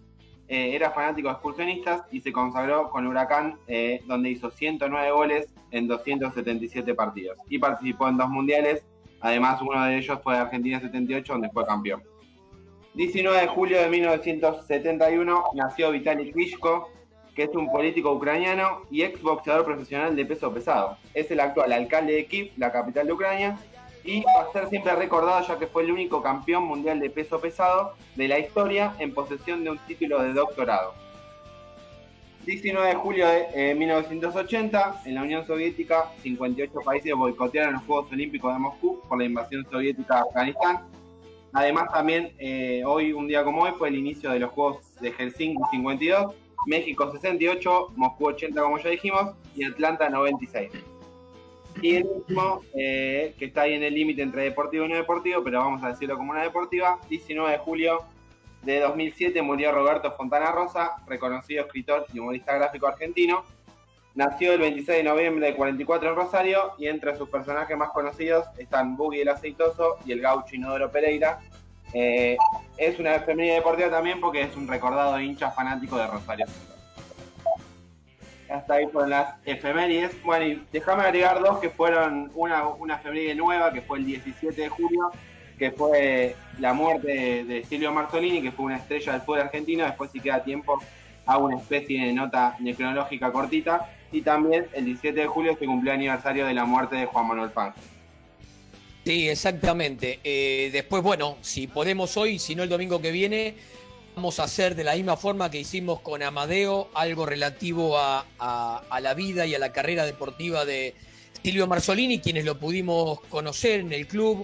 Speaker 4: eh, era fanático de excursionistas y se consagró con Huracán, eh, donde hizo 109 goles en 277 partidos. Y participó en dos mundiales, además uno de ellos fue de Argentina 78, donde fue campeón. 19 de julio de 1971 nació Vitaly Klitschko, que es un político ucraniano y ex boxeador profesional de peso pesado. Es el actual alcalde de Kiev, la capital de Ucrania, y va a ser siempre recordado ya que fue el único campeón mundial de peso pesado de la historia en posesión de un título de doctorado. 19 de julio de eh, 1980, en la Unión Soviética, 58 países boicotearon los Juegos Olímpicos de Moscú por la invasión soviética de Afganistán. Además, también eh, hoy, un día como hoy, fue el inicio de los Juegos de Helsinki 52, México 68, Moscú 80, como ya dijimos, y Atlanta 96. Y el último, eh, que está ahí en el límite entre deportivo y no deportivo, pero vamos a decirlo como una deportiva, 19 de julio de 2007 murió Roberto Fontana Rosa, reconocido escritor y humorista gráfico argentino. Nació el 26 de noviembre de 44 en Rosario y entre sus personajes más conocidos están Buggy el Aceitoso y el gaucho Inodoro Pereira. Eh, es una efeméride deportiva también porque es un recordado hincha fanático de Rosario. Hasta ahí fueron las efemérides. Bueno, y déjame agregar dos que fueron una, una efeméride nueva, que fue el 17 de julio, que fue la muerte de, Silvio Marzolini, que fue una estrella del fútbol argentino. Después, si queda tiempo, hago una especie de nota necronológica cortita. Y también el 17 de julio se cumplió el aniversario de la muerte de Juan Manuel Fangio.
Speaker 1: Sí, exactamente. Eh, después, bueno, si podemos hoy, si no el domingo que viene, vamos a hacer de la misma forma que hicimos con Amadeo algo relativo a, la vida y a la carrera deportiva de Silvio Marzolini, quienes lo pudimos conocer en el club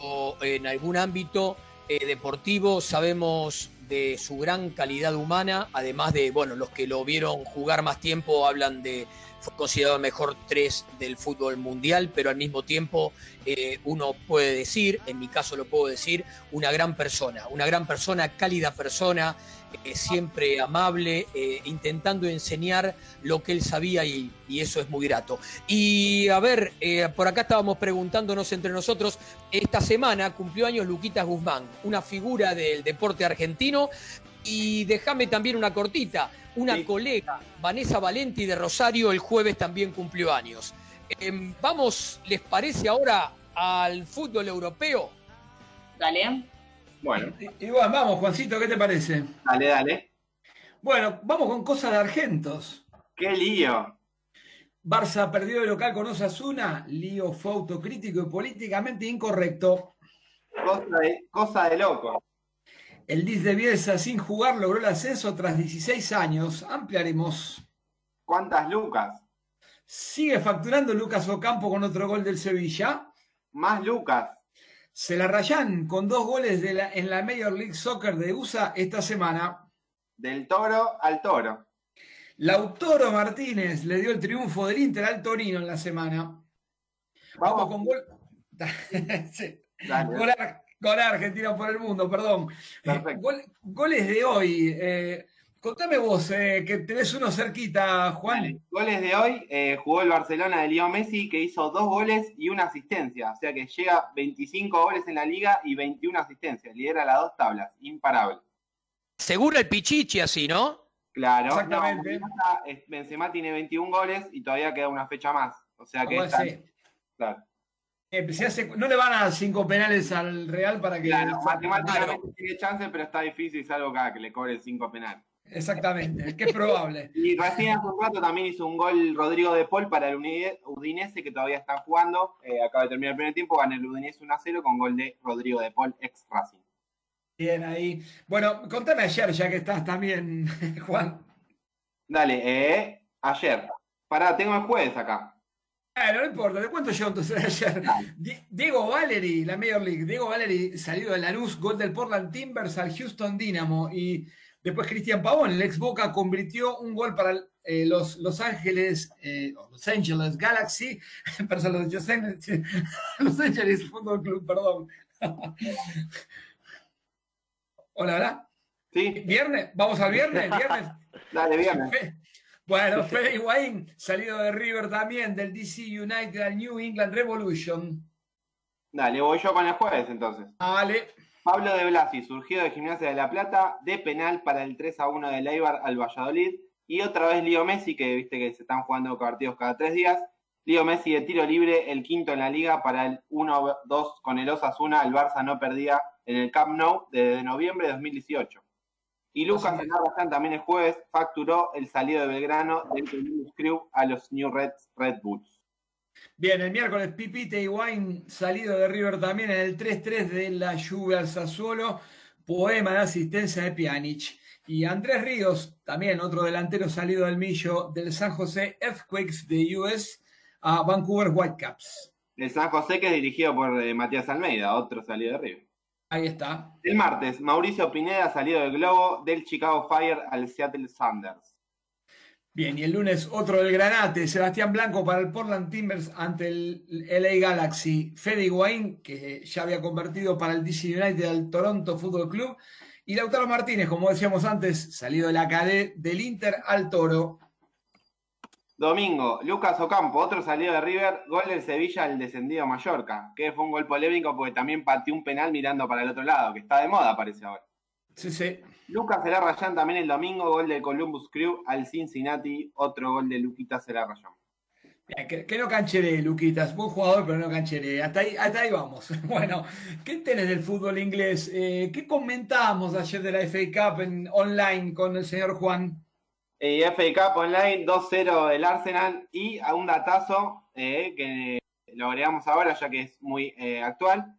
Speaker 1: o en algún ámbito eh, deportivo, sabemos de su gran calidad humana, además de, bueno, los que lo vieron jugar más tiempo hablan de, fue considerado mejor tres del fútbol mundial, pero al mismo tiempo eh, uno puede decir, en mi caso lo puedo decir, una gran persona, una gran persona, cálida persona, eh, siempre amable, eh, intentando enseñar lo que él sabía y, y eso es muy grato. Y a ver, por acá estábamos preguntándonos entre nosotros, esta semana cumplió años Luquitas Guzmán, una figura del deporte argentino. Y déjame también una cortita, una colega, Vanessa Valenti de Rosario, el jueves también cumplió años. Em, vamos, ¿les parece ahora al fútbol europeo?
Speaker 2: Dale.
Speaker 4: Bueno.
Speaker 3: Y, y bueno, vamos, Juancito, ¿qué te parece?
Speaker 4: Dale, dale.
Speaker 3: Bueno, vamos con cosas de argentos.
Speaker 4: ¡Qué lío!
Speaker 3: Barça perdió de local con Osasuna, lío fue autocrítico y políticamente incorrecto.
Speaker 4: Cosa de, cosa de loco.
Speaker 3: El 10 de Bielsa sin jugar logró el ascenso tras 16 años. Ampliaremos.
Speaker 4: ¿Cuántas lucas?
Speaker 3: Sigue facturando Lucas Ocampo con otro gol del Sevilla.
Speaker 4: Más lucas.
Speaker 3: Se la rayan con dos goles de la- en la Major League Soccer de USA esta semana.
Speaker 4: Del toro al toro.
Speaker 3: Lautaro Martínez le dio el triunfo del Inter al Torino en la semana. Vamos con gol. Sí.
Speaker 4: Dale.
Speaker 3: Gol, ar- gol Argentina por el mundo, perdón.
Speaker 4: Perfecto.
Speaker 3: Gol- goles de hoy. eh, contame vos, eh, que tenés uno cerquita, Juan.
Speaker 4: Goles de hoy, eh, jugó el Barcelona de Leo Messi, que hizo dos goles y una asistencia. O sea que llega a 25 goles en la liga y 21 asistencias. Lidera las dos tablas, imparable.
Speaker 1: Seguro el Pichichi así, ¿no?
Speaker 4: Claro.
Speaker 3: Exactamente.
Speaker 4: No, Benzema, eh, Benzema tiene 21 goles y todavía queda una fecha más. O sea que está- claro.
Speaker 3: Eh, hace- no le van a cinco penales al Real para que.
Speaker 4: Claro, matemáticamente tiene chance, pero está difícil, salvo que, que le cobren 5 penales.
Speaker 3: Exactamente, que es probable.
Speaker 4: Y recién hace un rato también hizo un gol Rodrigo de Paul para el Udinese, que todavía están jugando. Eh, acaba de terminar el primer tiempo, gana el Udinese 1 a 0 con gol de Rodrigo de Paul, ex Racing.
Speaker 3: Bien ahí. Bueno, contame ayer, ya que estás también, Juan.
Speaker 4: Dale, eh, ayer. Pará, tengo el jueves acá.
Speaker 3: Bueno, no importa, te cuento yo entonces ayer. Di- Diego Valery, la Major League. Diego Valery salido de Lanús, gol del Portland Timbers al Houston Dynamo. Y después Cristian Pavón, el ex Boca, convirtió un gol para eh, los Los Ángeles, eh, Los Angeles Galaxy, perdón, los Los Angeles, Fútbol Club, perdón. Hola, hola.
Speaker 4: Sí.
Speaker 3: ¿Viernes? ¿Vamos al viernes? ¿Viernes?
Speaker 4: Dale, viernes.
Speaker 3: Bueno, Fede Higuaín, salido de River también, del DC United al New England Revolution.
Speaker 4: Dale, voy yo con el jueves entonces.
Speaker 3: Vale.
Speaker 4: Pablo de Blasi, surgido de Gimnasia de La Plata, de penal para el 3 a 1 del Eibar al Valladolid. Y otra vez Lío Messi, que viste que se están jugando partidos cada tres días. Lío Messi de tiro libre, el quinto en la liga para el 1-2 con el Osasuna. El Barça no perdía en el Camp Nou desde noviembre de 2018. Y Lucas también el jueves facturó el salido de Belgrano del Crew a los New Reds Red Bulls.
Speaker 3: Bien, el miércoles Pipita y Wine salido de River también en el 3-3 de la lluvia al Sassuolo, poema de asistencia de Pjanic. Y Andrés Ríos, también otro delantero salido del millo del San José Earthquakes de US a Vancouver Whitecaps.
Speaker 4: El San José que es dirigido por eh, Matías Almeida, otro salido de River.
Speaker 3: Ahí está.
Speaker 4: El martes, Mauricio Pineda salido del Globo del Chicago Fire al Seattle Sanders.
Speaker 3: Bien, y el lunes otro del Granate, Sebastián Blanco para el Portland Timbers ante el LA Galaxy, Fede Higuaín, que ya había convertido para el DC United al Toronto Football Club, y Lautaro Martínez, como decíamos antes, salido de la cadena del Inter al Toro.
Speaker 4: Domingo, Lucas Ocampo, otro salido de River, gol del Sevilla al descendido Mallorca, que fue un gol polémico porque también pateó un penal mirando para el otro lado, que está de moda parece ahora.
Speaker 3: Sí, sí.
Speaker 4: Lucas Celarrayán también el domingo, gol del Columbus Crew al Cincinnati, otro gol de Luquita Celarrayán.
Speaker 3: Que, que, no cancheré, Luquitas. Buen jugador, pero no cancheré. Hasta ahí, hasta ahí vamos. Bueno, ¿qué tenés del fútbol inglés? Eh, ¿Qué comentamos ayer de la FA Cup en, online con el señor Juan?
Speaker 4: Eh, FA Cup online 2-0 del Arsenal y a un datazo eh, que lo agregamos ahora ya que es muy eh, actual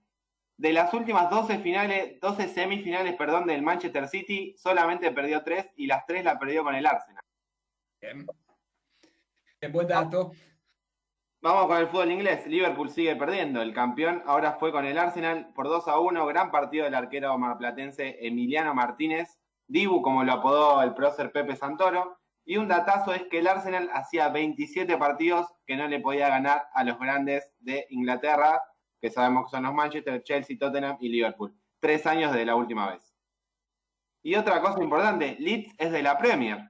Speaker 4: de las últimas 12 finales, 12 semifinales, perdón, del Manchester City, solamente perdió 3 y las 3 la perdió con el Arsenal.
Speaker 3: Bien. Bien, buen dato.
Speaker 4: Vamos con el fútbol inglés. Liverpool sigue perdiendo. El campeón ahora fue con el Arsenal por 2 a 1. Gran partido del arquero marplatense Emiliano Martínez. Dibu, como lo apodó el prócer Pepe Santoro. Y un datazo es que el Arsenal hacía 27 partidos que no le podía ganar a los grandes de Inglaterra que sabemos que son los Manchester, Chelsea, Tottenham y Liverpool. Tres años desde la última vez. Y otra cosa importante, Leeds es de la Premier.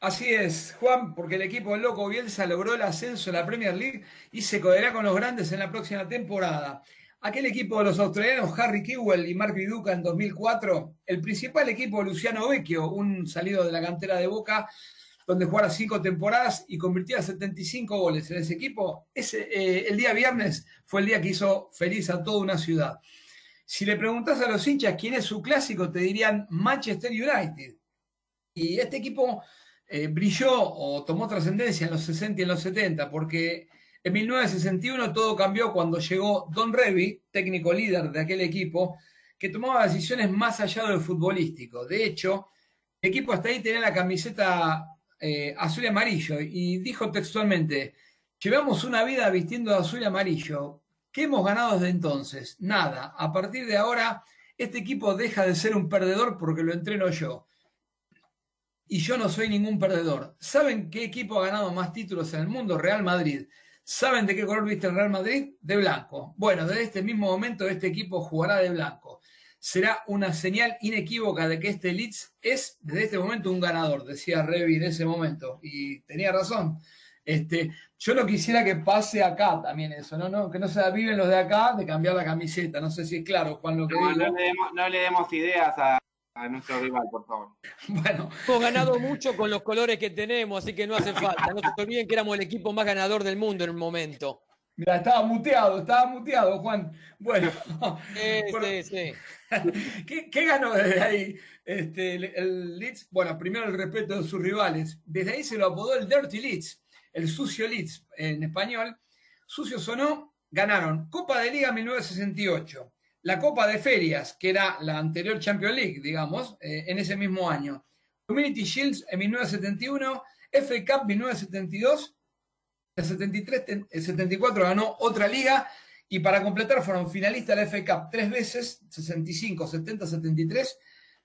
Speaker 3: Así es, Juan, porque el equipo del Loco Bielsa logró el ascenso en la Premier League y se coderá con los grandes en la próxima temporada. Aquel equipo de los australianos Harry Kewell y Mark Viduca en 2004, el principal equipo Luciano Vecchio, un salido de la cantera de Boca, donde jugara cinco temporadas y convirtiera 75 goles en ese equipo. Ese, eh, el día viernes fue el día que hizo feliz a toda una ciudad. Si le preguntas a los hinchas quién es su clásico, te dirían Manchester United. Y este equipo eh, brilló o tomó trascendencia en los 60 y en los 70, porque en 1961 todo cambió cuando llegó Don Revy, técnico líder de aquel equipo, que tomaba decisiones más allá de lo futbolístico. De hecho, el equipo hasta ahí tenía la camiseta eh, azul y amarillo y dijo textualmente, llevamos una vida vistiendo azul y amarillo. ¿Qué hemos ganado desde entonces? Nada. A partir de ahora, este equipo deja de ser un perdedor porque lo entreno yo. Y yo no soy ningún perdedor. ¿Saben qué equipo ha ganado más títulos en el mundo? Real Madrid. ¿Saben de qué color viste el Real Madrid? De blanco. Bueno, desde este mismo momento este equipo jugará de blanco será una señal inequívoca de que este Leeds es desde este momento un ganador, decía Revi en ese momento, y tenía razón. Este, yo no quisiera que pase acá también eso, ¿no? no que no se viven los de acá de cambiar la camiseta. No sé si es claro, Juan, lo que
Speaker 4: no,
Speaker 3: digo.
Speaker 4: No le, demos, no le demos ideas a, a, nuestro rival, por favor.
Speaker 3: Bueno.
Speaker 1: Hemos ganado mucho con los colores que tenemos, así que no hace falta. No se olviden que éramos el equipo más ganador del mundo en un momento.
Speaker 3: Mira, estaba muteado, estaba muteado, Juan. Bueno.
Speaker 1: Sí, bueno, sí, sí.
Speaker 3: ¿Qué, ¿Qué, ganó desde ahí este, el, el, Leeds? Bueno, primero el respeto de sus rivales. Desde ahí se lo apodó el Dirty Leeds, el sucio Leeds en español. Sucio sonó, ganaron Copa de Liga 1968, la Copa de Ferias, que era la anterior Champions League, digamos, eh, en ese mismo año. Community Shields en 1971, FA Cup 1972 el 73, el 74 ganó otra liga y para completar fueron finalistas de la FA Cup tres veces, 65, 70, 73,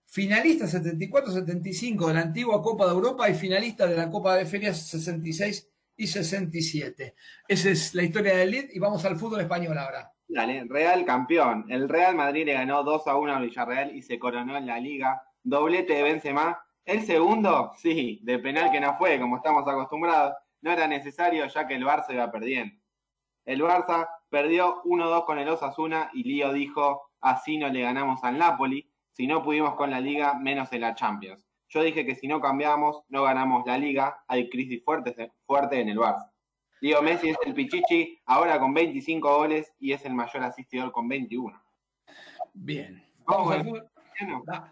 Speaker 3: finalistas 74, 75 de la antigua Copa de Europa y finalistas de la Copa de Ferias 66 y 67. Esa es la historia del Lead y vamos al fútbol español ahora.
Speaker 4: Dale, Real campeón. El Real Madrid le ganó 2 a 1 a Villarreal y se coronó en la liga. Doblete de Benzema. El segundo, sí, de penal que no fue, como estamos acostumbrados no era necesario ya que el Barça iba perdiendo. El Barça perdió 1-2 con el Osasuna y Lío dijo, así no le ganamos al Napoli. Si no pudimos con la Liga, menos en la Champions. Yo dije que si no cambiamos, no ganamos la Liga. Hay crisis fuerte, fuerte en el Barça. Leo Messi es el Pichichi, ahora con 25 goles y es el mayor asistidor con 21.
Speaker 3: Bien. Vamos al fútbol. Ah,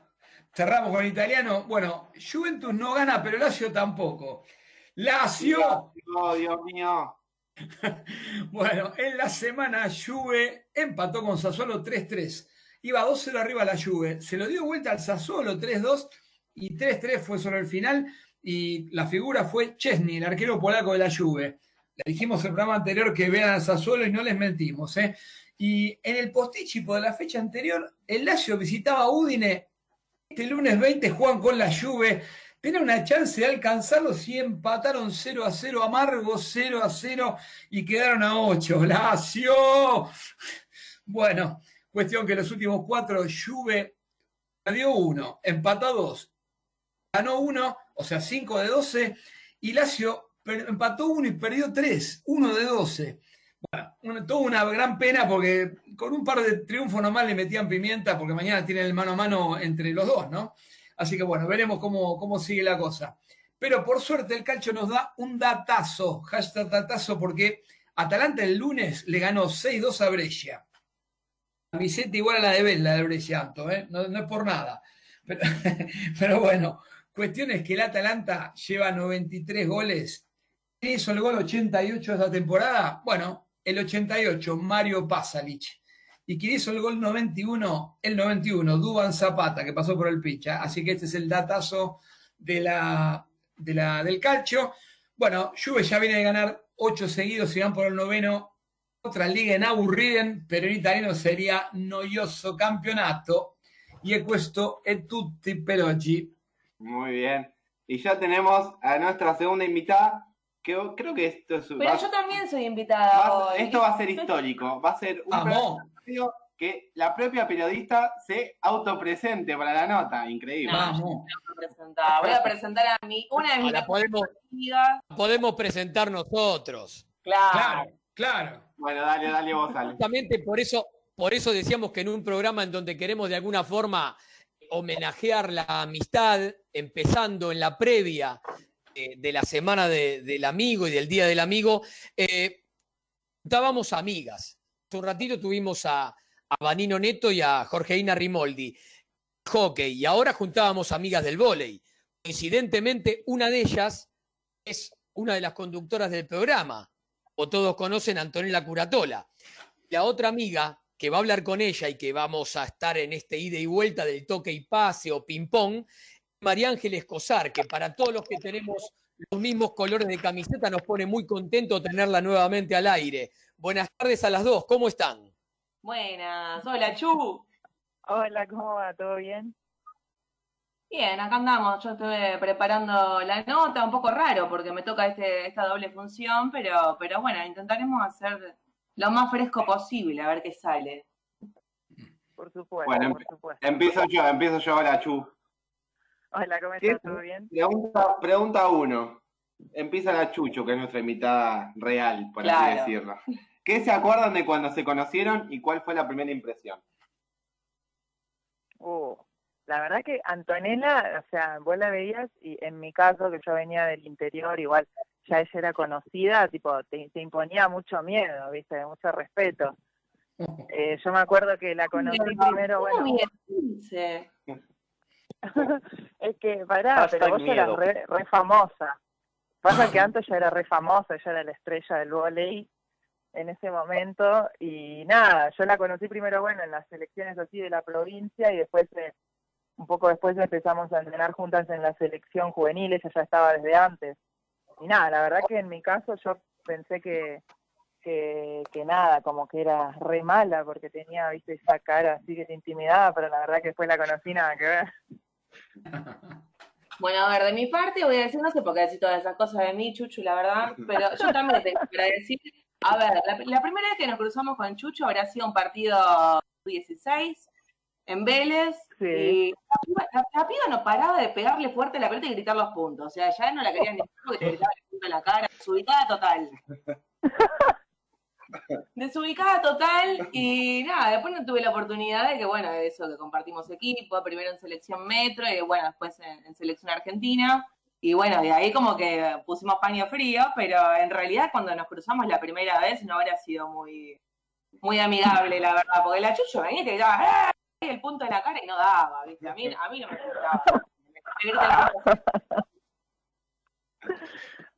Speaker 3: Cerramos con el italiano. Bueno, Juventus no gana, pero Lazio tampoco. Lazio.
Speaker 4: Oh, Dios mío.
Speaker 3: bueno, en la semana Juve empató con Sassuolo 3-3. Iba 2-0 arriba la Juve. Se lo dio vuelta al Sassuolo 3-2 y 3-3 fue solo el final. Y la figura fue Chesney, el arquero polaco de la Juve. Le dijimos en el programa anterior que vean al Sassuolo y no les mentimos. ¿eh? Y en el postíchipo de la fecha anterior, el Lazio visitaba a Udine. Este lunes 20 juegan con la Juve. Tiene una chance de alcanzarlo si empataron 0 a 0, amargo 0 a 0 y quedaron a 8. Lazio. Bueno, cuestión que los últimos cuatro, Juve perdió uno, empató dos, ganó uno, o sea, 5 de 12, y Lazio empató uno y perdió tres, uno de 12. Bueno, tuvo una gran pena porque con un par de triunfos nomás le metían pimienta porque mañana tienen el mano a mano entre los dos, ¿no? Así que bueno, veremos cómo, cómo sigue la cosa. Pero por suerte el calcio nos da un datazo, hashtag datazo, porque Atalanta el lunes le ganó 6-2 a Brescia. Camiseta igual a la de Bell, la de Brescia, ¿eh? no, es por nada. Pero bueno, cuestión es que el Atalanta lleva 93 goles. ¿Quién hizo el gol 88 de esta temporada? Bueno, el 88, Mario Pasalic. ¿Y quién hizo el gol 91? El 91, Duban Zapata, que pasó por el picha. Así que este es el datazo de la, de la, del calcio. Bueno, Juve ya viene de ganar ocho seguidos y van por el noveno. Otra liga en aburriden, pero en italiano sería noioso campeonato. Y questo è tutti per oggi.
Speaker 4: Muy bien. Y ya tenemos a nuestra segunda invitada, que creo que esto es...
Speaker 2: Pero yo también soy invitada
Speaker 4: va-
Speaker 2: hoy.
Speaker 4: Esto va a ser histórico. Va a ser un que la propia periodista se autopresente para la nota. Increíble.
Speaker 3: Vamos.
Speaker 2: Voy a presentar, voy a presentar a mi, una de mis
Speaker 1: La podemos,
Speaker 2: amigas.
Speaker 1: podemos presentar nosotros.
Speaker 2: Claro.
Speaker 3: Claro, claro.
Speaker 4: Bueno, dale, dale vos, Ale.
Speaker 1: Justamente por eso, por eso decíamos que en un programa en donde queremos de alguna forma homenajear la amistad, empezando en la previa eh, de la semana de- del amigo y del Día del Amigo, eh, juntábamos amigas. Hace un ratito tuvimos a, a Vanino Neto y a Jorgeina Rimoldi, hockey, y ahora juntábamos amigas del vóley. Coincidentemente, una de ellas es una de las conductoras del programa, o todos conocen a Antonella Curatola. La otra amiga que va a hablar con ella y que vamos a estar en este ida y vuelta del toque y pase o ping-pong, María Ángeles Cosar, que para todos los que tenemos los mismos colores de camiseta nos pone muy contento tenerla nuevamente al aire. Buenas tardes a las dos, ¿cómo están?
Speaker 2: Buenas, hola Chu.
Speaker 15: Hola, ¿cómo va? ¿Todo bien?
Speaker 2: Bien, acá andamos. Yo estuve preparando la nota, un poco raro porque me toca este, esta doble función, pero, pero bueno, intentaremos hacer lo más fresco posible, a ver qué sale.
Speaker 15: Por supuesto,
Speaker 4: Bueno,
Speaker 15: por supuesto.
Speaker 4: Empiezo yo, empiezo yo ahora, Chu.
Speaker 15: Hola, ¿cómo estás? ¿Todo bien?
Speaker 4: Pregunta, pregunta uno. Empieza la Chucho, que es nuestra invitada real, por así decirlo. ¿Qué se acuerdan de cuando se conocieron y cuál fue la primera impresión?
Speaker 15: Uh, la verdad que Antonella, o sea, vos la veías y en mi caso, que yo venía del interior, igual ya ella era conocida, tipo, te, imponía mucho miedo, viste, mucho respeto. Eh, yo me acuerdo que la conocí primero, bueno...
Speaker 2: 15.
Speaker 15: es que pará,
Speaker 14: Hashtag
Speaker 15: pero vos eras
Speaker 14: miedo.
Speaker 15: re, re famosa. Pasa que antes ya era re famosa, ella era la estrella del volei en ese momento y nada, yo la conocí primero, bueno, en las elecciones así de la provincia y después, eh, un poco después empezamos a entrenar juntas en la selección juvenil, ella ya estaba desde antes. Y nada, la verdad que en mi caso yo pensé que, que, que nada, como que era re mala porque tenía, viste, esa cara así que te intimidaba, pero la verdad que después la conocí nada que ver.
Speaker 2: Bueno, a ver, de mi parte voy a decir, no sé por qué decir todas esas cosas de mí, Chuchu, la verdad, pero yo también tengo para decir, a ver, la, la primera vez que nos cruzamos con Chucho habrá sido un partido 16 en Vélez
Speaker 15: Sí.
Speaker 2: y la, piba- la- la piba no paraba de pegarle fuerte la pelota y gritar los puntos, o sea, ya no la querían ni porque te gritaba el punto en la cara, desubicada total. desubicada total y nada, después no tuve la oportunidad de que, bueno, eso, que compartimos equipo, primero en selección metro y bueno, después en, selección argentina. Y bueno, de ahí como que pusimos paño frío, pero en realidad cuando nos cruzamos la primera vez no habrá sido muy, muy amigable, la verdad, porque la chucho venía y te ¡eh! el punto de la cara y no daba, ¿viste? A mí, a mí no me gustaba. Me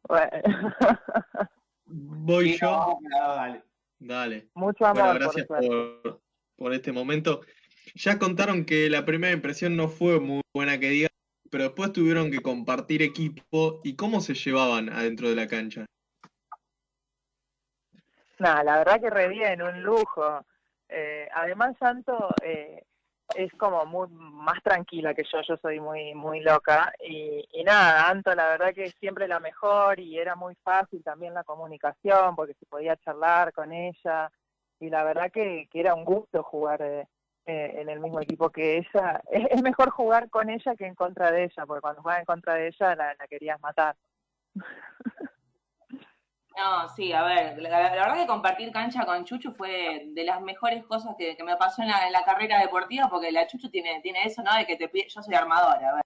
Speaker 15: Bueno.
Speaker 9: Voy yo.
Speaker 4: dale.
Speaker 9: Dale.
Speaker 15: Mucho amor,
Speaker 9: Bueno, gracias por, por este momento. Ya contaron que la primera impresión no fue muy buena que diga, pero después tuvieron que compartir equipo y cómo se llevaban adentro de la cancha.
Speaker 15: Nada, la verdad que re bien, un lujo. Eh, además, Santo eh, es como muy más tranquila que yo, yo soy muy muy loca. Y, y nada, Anto, la verdad que siempre la mejor y era muy fácil también la comunicación porque se podía charlar con ella. Y la verdad que, que era un gusto jugar eh, eh, en el mismo equipo que ella. Es, es mejor jugar con ella que en contra de ella, porque cuando jugaba en contra de ella la, la querías matar.
Speaker 2: No, sí, a ver, la, verdad que compartir cancha con Chuchu fue de las mejores cosas que, que me pasó en la, en la carrera deportiva, porque la Chuchu tiene, tiene eso, ¿no? De que te pide, yo soy armadora, a ver,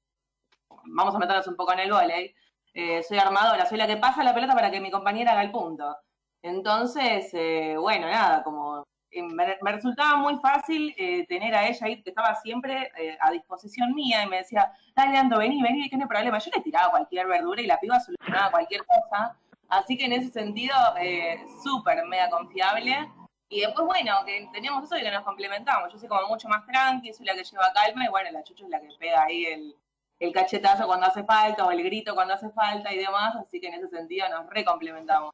Speaker 2: vamos a meternos un poco en el vóley, eh, soy armadora, soy la que pasa la pelota para que mi compañera haga el punto. Entonces, eh, bueno, nada, como eh, me, me resultaba muy fácil eh, tener a ella ahí, que estaba siempre eh, a disposición mía, y me decía, dale, Ando, vení, vení, que no hay problema. Yo le tiraba cualquier verdura y la piba solucionaba cualquier cosa. Así que en ese sentido, eh, súper mega confiable. Y después, bueno, que teníamos eso y que nos complementamos. Yo soy como mucho más tranqui, soy la que lleva calma, y bueno, la chucha es la que pega ahí el, el cachetazo cuando hace falta, o el grito cuando hace falta y demás. Así que en ese sentido nos recomplementamos.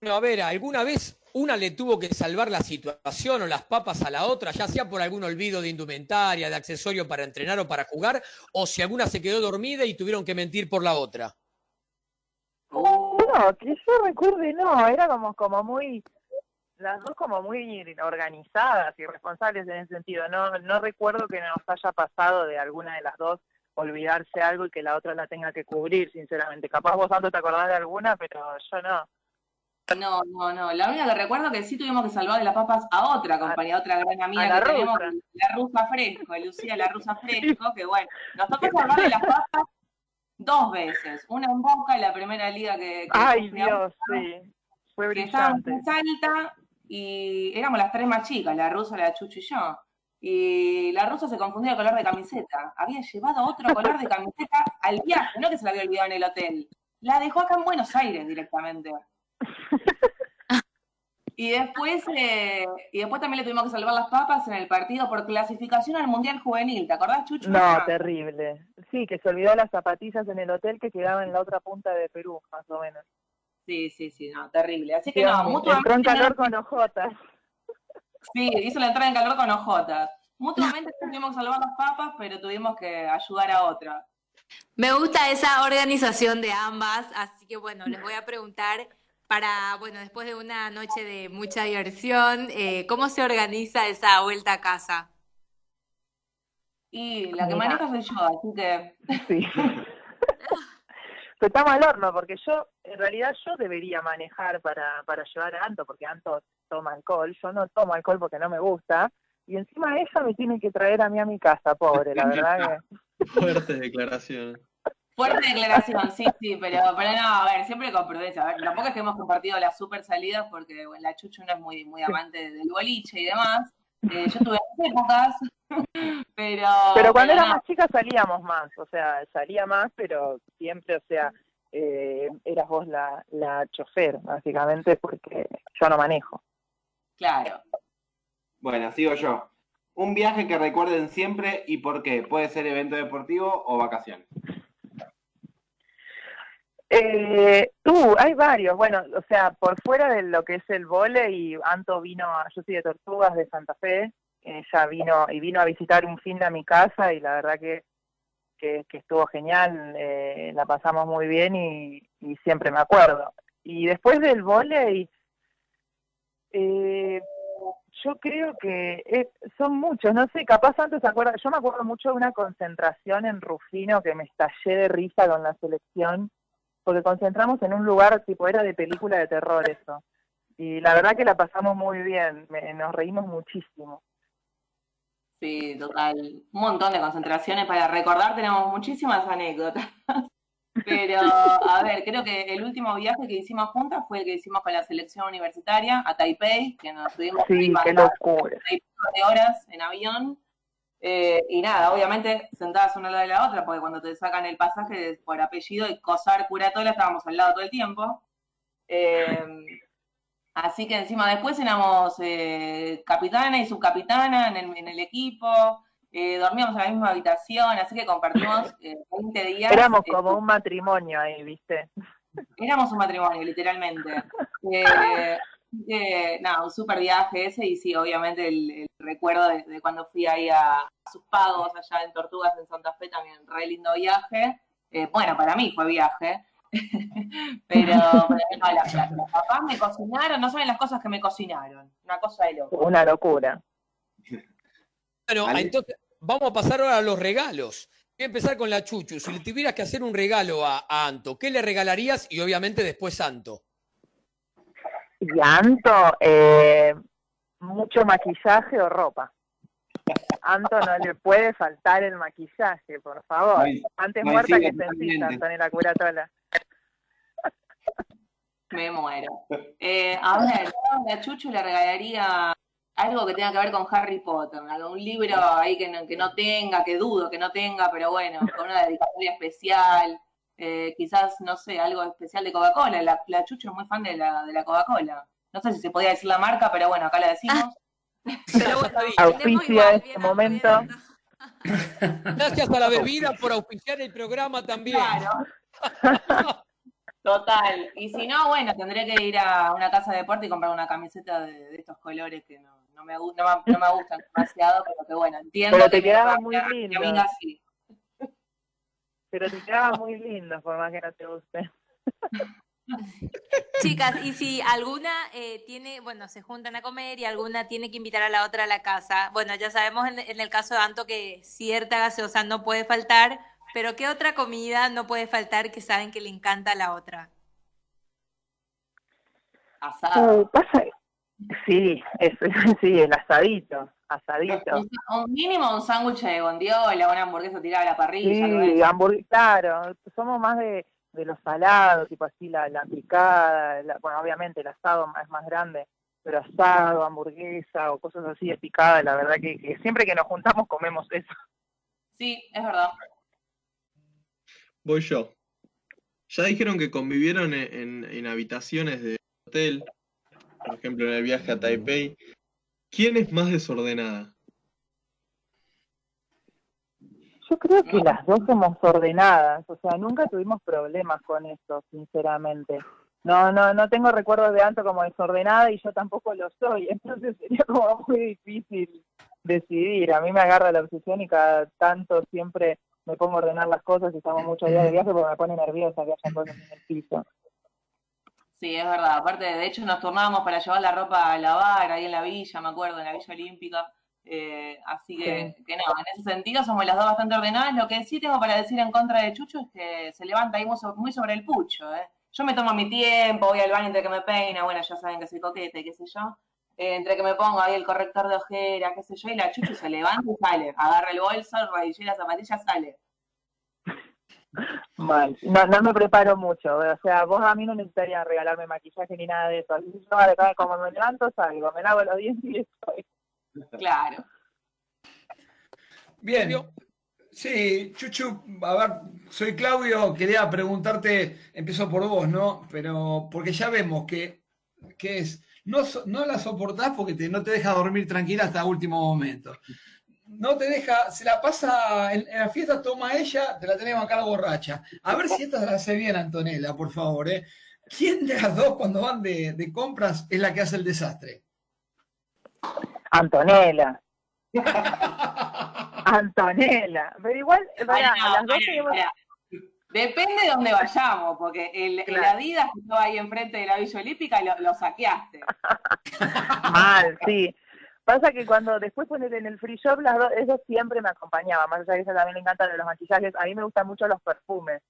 Speaker 1: Bueno, a ver, ¿alguna vez una le tuvo que salvar la situación o las papas a la otra, ya sea por algún olvido de indumentaria, de accesorio para entrenar o para jugar, o si alguna se quedó dormida y tuvieron que mentir por la otra?
Speaker 15: No, que yo recuerde, no, era como, como muy, las dos como muy organizadas y responsables en ese sentido. No, no recuerdo que nos haya pasado de alguna de las dos olvidarse algo y que la otra la tenga que cubrir, sinceramente. Capaz vos, Santo, te acordás de alguna, pero yo no.
Speaker 2: No, no, no. La única que recuerdo que sí tuvimos que salvar de las papas a otra compañía, a otra gran amiga
Speaker 15: la
Speaker 2: que tenemos,
Speaker 15: rusa.
Speaker 2: la rusa fresco, Lucía la rusa fresco, que bueno, nos tocó salvar de las papas dos veces. Una en Boca, en la primera liga que, que
Speaker 15: Ay, Dios, sí. Fue
Speaker 2: que
Speaker 15: brillante.
Speaker 2: en Salta y éramos las tres más chicas, la rusa, la Chuchu y yo. Y la rusa se confundió de color de camiseta. Había llevado otro color de camiseta al viaje, no que se la había olvidado en el hotel. La dejó acá en Buenos Aires directamente. Y después, eh, y después también le tuvimos que salvar las papas en el partido por clasificación al Mundial Juvenil. ¿Te acordás, Chuchu?
Speaker 15: No, terrible. Sí, que se olvidó las zapatillas en el hotel que quedaba en la otra punta de Perú, más o menos.
Speaker 2: Sí, sí, sí, no, terrible. Así que
Speaker 15: Sí,
Speaker 2: no,
Speaker 15: entró en
Speaker 2: mutuamente.
Speaker 15: calor con ojotas.
Speaker 2: Sí, hizo la entrada en calor con ojotas. Mutuamente tuvimos que salvar las papas, pero tuvimos que ayudar a otra.
Speaker 5: Me gusta esa organización de ambas, así que bueno, les voy a preguntar para, bueno, después de una noche de mucha diversión, eh, ¿cómo se organiza esa vuelta a casa?
Speaker 2: Y la que maneja soy yo, así que.
Speaker 15: Sí. Pero estamos al horno, porque yo, en realidad yo debería manejar para, para llevar a Anto, porque Anto toma alcohol, yo no tomo alcohol porque no me gusta, y encima ella me tiene que traer a mí a mi casa, pobre, la verdad que...
Speaker 9: Fuertes declaraciones.
Speaker 2: Fuerte declaración, sí, sí, pero, pero no, a ver, siempre con prudencia. A ver, tampoco es que hemos compartido las super salidas porque bueno, la Chuchu no es muy, muy amante del boliche y demás. Eh, yo tuve épocas, pero.
Speaker 15: Pero cuando era más chica salíamos más, o sea, salía más, pero siempre, o sea, eh, eras vos la, la chofer, básicamente, porque yo no manejo.
Speaker 2: Claro.
Speaker 4: Bueno, sigo yo. Un viaje que recuerden siempre y por qué. Puede ser evento deportivo o vacaciones.
Speaker 15: Eh, uh, hay varios. Bueno, o sea, por fuera de lo que es el vole Anto vino, yo soy de Tortugas de Santa Fe, ella vino y vino a visitar un fin de a mi casa y la verdad que, que, estuvo genial, eh, la pasamos muy bien y, siempre me acuerdo. Y después del vole, eh, yo creo que es- son muchos, no sé, capaz antes se acuerda, yo me acuerdo mucho de una concentración en Rufino que me estallé de risa con la selección porque concentramos en un lugar tipo era de película de terror eso Y la verdad que la pasamos muy bien, me- nos reímos muchísimo.
Speaker 2: Sí, total. Un montón de concentraciones para recordar, tenemos muchísimas anécdotas. Pero, a ver, creo que el último viaje que hicimos juntas fue el que hicimos con la selección universitaria a Taipei, que nos tuvimos
Speaker 15: Sí, qué locura.
Speaker 2: de horas en avión. Eh, y nada, obviamente sentadas una al lado de la otra, porque cuando te sacan el pasaje por apellido y Cosar Curatola estábamos al lado todo el tiempo. Eh, así que encima después éramos eh, capitana y subcapitana en el, en el equipo, eh, dormíamos en la misma habitación, así que compartimos eh, 20 días.
Speaker 15: Éramos
Speaker 2: eh,
Speaker 15: como un matrimonio ahí, ¿viste?
Speaker 2: Éramos un matrimonio, literalmente. Eh, eh, nada, un super viaje ese y sí, obviamente el, el recuerdo de, de cuando fui ahí a, a sus pagos allá en Tortugas, en Santa Fe, también re lindo viaje. Eh, bueno, para mí fue viaje. pero, pero no, la- la- los papás me cocinaron, no saben las cosas que me cocinaron. Una cosa de loco.
Speaker 15: Una locura.
Speaker 1: Bueno,
Speaker 2: Vale.
Speaker 1: entonces vamos a pasar ahora a los regalos. Voy a empezar con la Chuchu. Si le tuvieras que hacer un regalo a, a Anto, ¿qué le regalarías? Y obviamente después Santo.
Speaker 15: Y a Anto, eh, mucho maquillaje o ropa. Anto no le puede faltar el maquillaje, por favor. Antes muerta que sencilla, Antonella Curatola.
Speaker 2: Me muero. Eh, a ver, yo a la Chuchu le regalaría algo que tenga que ver con Harry Potter, algo- un libro ahí que no, que no tenga, que dudo que no tenga, pero bueno, con una dedicatoria especial, eh, quizás, no sé, algo especial de Coca-Cola. La, la Chuchu es muy fan de la, de la Coca-Cola. No sé si se podía decir la marca, pero bueno, acá la decimos.
Speaker 15: Auspicia este momento.
Speaker 1: Gracias a la bebida por auspiciar el programa también.
Speaker 2: Total. Y si no, bueno, tendré que ir a una casa de deporte y comprar una camiseta de, de estos colores que no, no, me, no, me- no me gustan demasiado, pero que bueno, entiendo
Speaker 15: Pero te
Speaker 2: que mi-
Speaker 15: quedaba muy
Speaker 2: mi
Speaker 15: lindo.
Speaker 2: amiga sí.
Speaker 15: Pero te quedaba muy lindo, por más que no te guste.
Speaker 5: Chicas, y si alguna eh, tiene, bueno, se juntan a comer y alguna tiene que invitar a la otra a la casa, bueno, ya sabemos en, en el caso de Anto que cierta gaseosa no puede faltar, pero ¿qué otra comida no puede faltar que saben que le encanta a la otra?
Speaker 2: Asado.
Speaker 15: Uh, pasa, sí, es, sí, el asadito, asadito.
Speaker 2: Un, un mínimo un sándwich de bondiola, una hamburguesa tirada a la parrilla.
Speaker 15: Sí,
Speaker 2: eso.
Speaker 15: hamburg- claro, somos más de, de los salados, tipo así la, la picada, la- bueno, obviamente el asado es más grande, pero asado, hamburguesa o cosas así de picada, la verdad que, que siempre que nos juntamos comemos eso.
Speaker 2: Sí, es verdad.
Speaker 9: Voy yo. Ya dijeron que convivieron en, en- en habitaciones de hotel, por ejemplo en el viaje a Taipei. ¿Quién es más desordenada?
Speaker 15: Yo creo que las dos somos ordenadas, o sea, nunca tuvimos problemas con eso, sinceramente. No, no, no tengo recuerdos de Anto como desordenada y yo tampoco lo soy, entonces sería como muy difícil decidir. A mí me agarra la obsesión y cada tanto siempre me pongo a ordenar las cosas y estamos muchos días de viaje porque me pone nerviosa que haya cosas en el piso.
Speaker 2: Sí, es verdad. Aparte, de hecho, nos turnábamos para llevar la ropa a lavar ahí en la villa, me acuerdo, en la Villa Olímpica. Eh, así que, que no, en ese sentido somos las dos bastante ordenadas. Lo que sí tengo para decir en contra de Chucho es que se levanta ahí muy so- muy sobre el pucho. ¿eh? Yo me tomo mi tiempo, voy al baño entre que me peina, bueno, ya saben que soy coqueta y qué sé yo. Eh, entre que me pongo ahí el corrector de ojera, qué sé yo, y la Chucho se levanta y sale. Agarra el bolso, rodillera, zapatilla, sale.
Speaker 15: Mal. No, no me preparo mucho, o sea, vos a mí no necesitarías regalarme maquillaje ni nada de eso. Así yo acá, como me levanto, salgo, me lavo los dientes y estoy.
Speaker 2: Claro.
Speaker 3: Bien. Sí, Chuchu, a ver, soy Claudio, quería preguntarte, empiezo por vos, ¿no? Pero porque ya vemos que, que es, no, no la soportás porque te- no te deja dormir tranquila hasta último momento. No te deja, se la pasa en, en la fiesta, toma ella, te la tenemos acá la borracha. A ver si esta la hace bien, Antonella, por favor, ¿eh? ¿Quién de las dos cuando van de, de compras es la que hace el desastre?
Speaker 15: Antonella. Antonella. Pero igual, pará,
Speaker 2: Pará,
Speaker 15: las dos tenemos-.
Speaker 2: Depende de dónde vayamos, porque el, el. Adidas que estaba ahí enfrente de la Villa Olímpica lo, lo saqueaste.
Speaker 15: Mal, sí. Pasa que cuando después poner en el free shop, las dos, eso siempre me acompañaba. Más allá de que eso también le encanta de los maquillajes. A mí me gustan mucho los perfumes.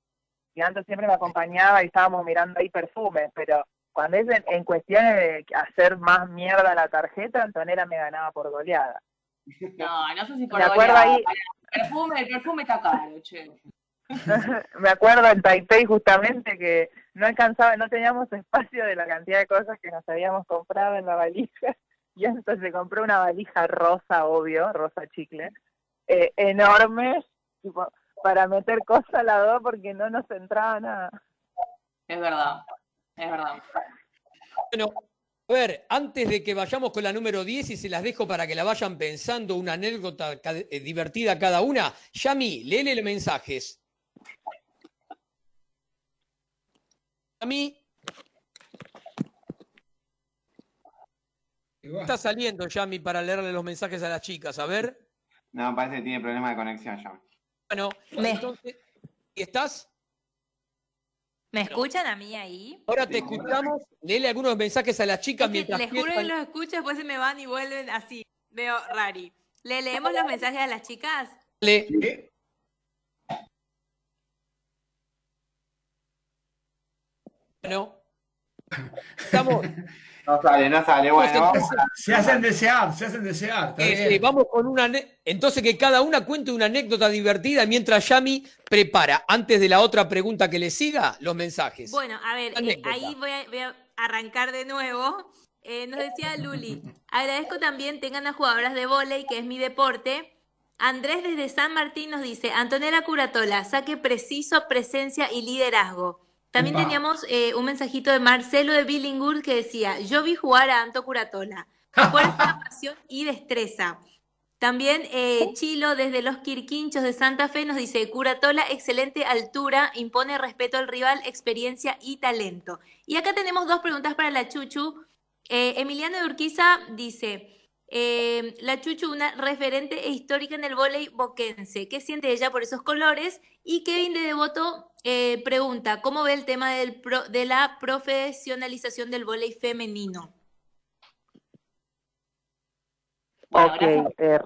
Speaker 15: Y antes siempre me acompañaba y estábamos mirando ahí perfumes, pero cuando es en, en cuestiones de hacer más mierda la tarjeta, Antonella me ganaba por goleada.
Speaker 2: No, no sé si por
Speaker 15: Me acuerdo
Speaker 2: goleada.
Speaker 15: ahí-
Speaker 2: El perfume, el perfume está caro, che.
Speaker 15: me acuerdo en Taipei justamente que no alcanzaba, no teníamos espacio de la cantidad de cosas que nos habíamos comprado en la valija y entonces se compró una valija rosa, obvio, rosa chicle, eh, enorme, tipo, para meter cosas a la dos porque no nos entraba nada.
Speaker 2: Es verdad, es verdad.
Speaker 1: Bueno, a ver, antes de que vayamos con la número 10 y se las dejo para que la vayan pensando, una anécdota eh, divertida cada una, Yami, léele los mensajes. Yami. Está saliendo, Yami, para leerle los mensajes a las chicas. A ver.
Speaker 4: No, parece que tiene problema de conexión ya.
Speaker 1: Bueno,
Speaker 5: Me-
Speaker 1: entonces, ¿y estás?
Speaker 5: ¿Me escuchan a mí ahí?
Speaker 1: Ahora te escuchamos. Léele algunos mensajes a las chicas mientras
Speaker 5: Les juro que los escucho, después se me van y vuelven así. Veo rari. ¿Le leemos los mensajes a las chicas?
Speaker 1: Le- Bueno. Estamos.
Speaker 4: No sale, no sale. Bueno, vamos a-
Speaker 3: Se hacen desear, se hacen desear.
Speaker 1: Este,
Speaker 3: bien.
Speaker 1: vamos con una. Entonces, que cada una cuente una anécdota divertida mientras Yami prepara, antes de la otra pregunta que le siga, los mensajes.
Speaker 5: Bueno, a ver, eh, ahí voy a, voy a arrancar de nuevo. Eh, nos decía Luli, agradezco también tengan a jugadoras de vóley, que es mi deporte. Andrés desde San Martín nos dice, Antonella Curatola, saque preciso, presencia y liderazgo. También teníamos eh, un mensajito de Marcelo de Billingur que decía, yo vi jugar a Anto Curatola. Fuerza, pasión y destreza. También eh, Chilo desde los Quirquinchos de Santa Fe nos dice, Curatola, excelente altura, impone respeto al rival, experiencia y talento. Y acá tenemos dos preguntas para la Chuchu. Eh, Emiliano de Urquiza dice, eh, la Chuchu, una referente e histórica en el vóley boquense. ¿Qué siente ella por esos colores? Y Kevin de Devoto eh, pregunta, ¿cómo ve el tema del pro- de la profesionalización del vóley femenino?
Speaker 15: Ok, eh,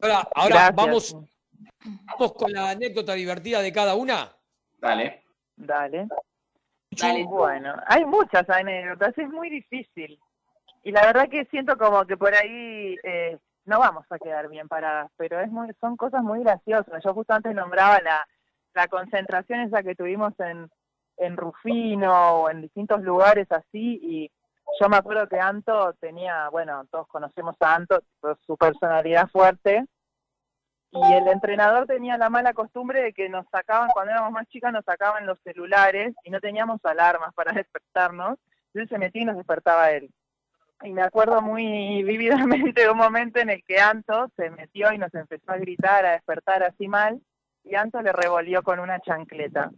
Speaker 1: Ahora, ahora
Speaker 15: Gracias.
Speaker 1: vamos, vamos con la anécdota divertida de cada una.
Speaker 4: Dale.
Speaker 15: Dale.
Speaker 2: Dale.
Speaker 15: Bueno, hay muchas anécdotas, es muy difícil. Y la verdad que siento como que por ahí eh, no vamos a quedar bien paradas, pero es muy, son cosas muy graciosas. Yo justo antes nombraba la, concentración esa que tuvimos en, Rufino o en distintos lugares así, y yo me acuerdo que Anto tenía, bueno, todos conocemos a Anto, su personalidad fuerte, y el entrenador tenía la mala costumbre de que nos sacaban, cuando éramos más chicas, nos sacaban los celulares y no teníamos alarmas para despertarnos. Entonces se metía y nos despertaba él. Y me acuerdo muy vívidamente de un momento en el que Anto se metió y nos empezó a gritar, a despertar así mal, y Anto le revolvió con una chancleta.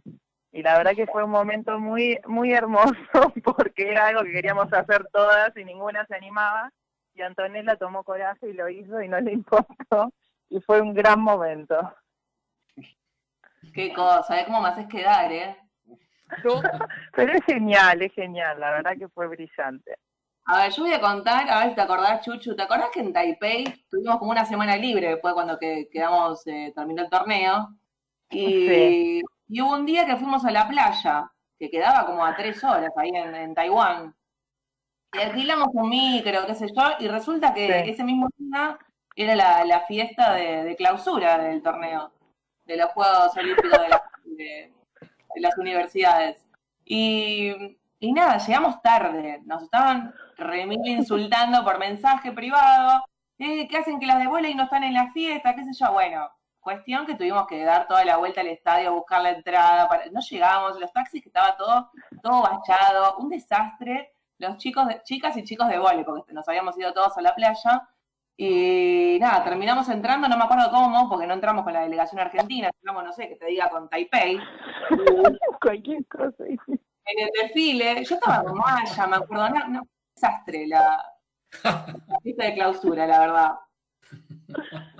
Speaker 15: Y la verdad que fue un momento muy, muy hermoso porque era algo que queríamos hacer todas y ninguna se animaba. Y Antonella tomó coraje y lo hizo y no le importó. Y fue un gran momento.
Speaker 2: Qué cosa, ¿eh? ¿Cómo me haces quedar, eh?
Speaker 15: Pero es genial, es genial. La verdad que fue brillante.
Speaker 2: A ver, yo voy a contar, a ver si te acordás, Chuchu, ¿te acordás que en Taipei tuvimos como una semana libre después cuando que, quedamos, eh, terminó el torneo? Y,
Speaker 15: Sí.
Speaker 2: y hubo un día que fuimos a la playa, que quedaba como a tres horas ahí en, en Taiwán. Y alquilamos un micro, qué sé yo, y resulta que
Speaker 15: Sí.
Speaker 2: ese mismo día era la, la fiesta de, de clausura del torneo, de los Juegos Olímpicos de, la- de- de las universidades. Y, y nada, llegamos tarde, nos estaban remil insultando por mensaje privado, eh, ¿qué hacen que las de volei no están en la fiesta? ¿Qué sé yo? Bueno, cuestión que tuvimos que dar toda la vuelta al estadio, buscar la entrada, no llegamos, los taxis que estaba todo, todo bachado, un desastre, los chicos, chicas y chicos de volei, porque nos habíamos ido todos a la playa, y nada, terminamos entrando, no me acuerdo cómo, porque no entramos con la delegación argentina, entramos, no sé, que te diga con Taipei.
Speaker 15: Cualquier cosa.
Speaker 2: En el desfile, yo estaba con Maya, me acuerdo, no, no, desastre la, la fiesta de clausura, la verdad.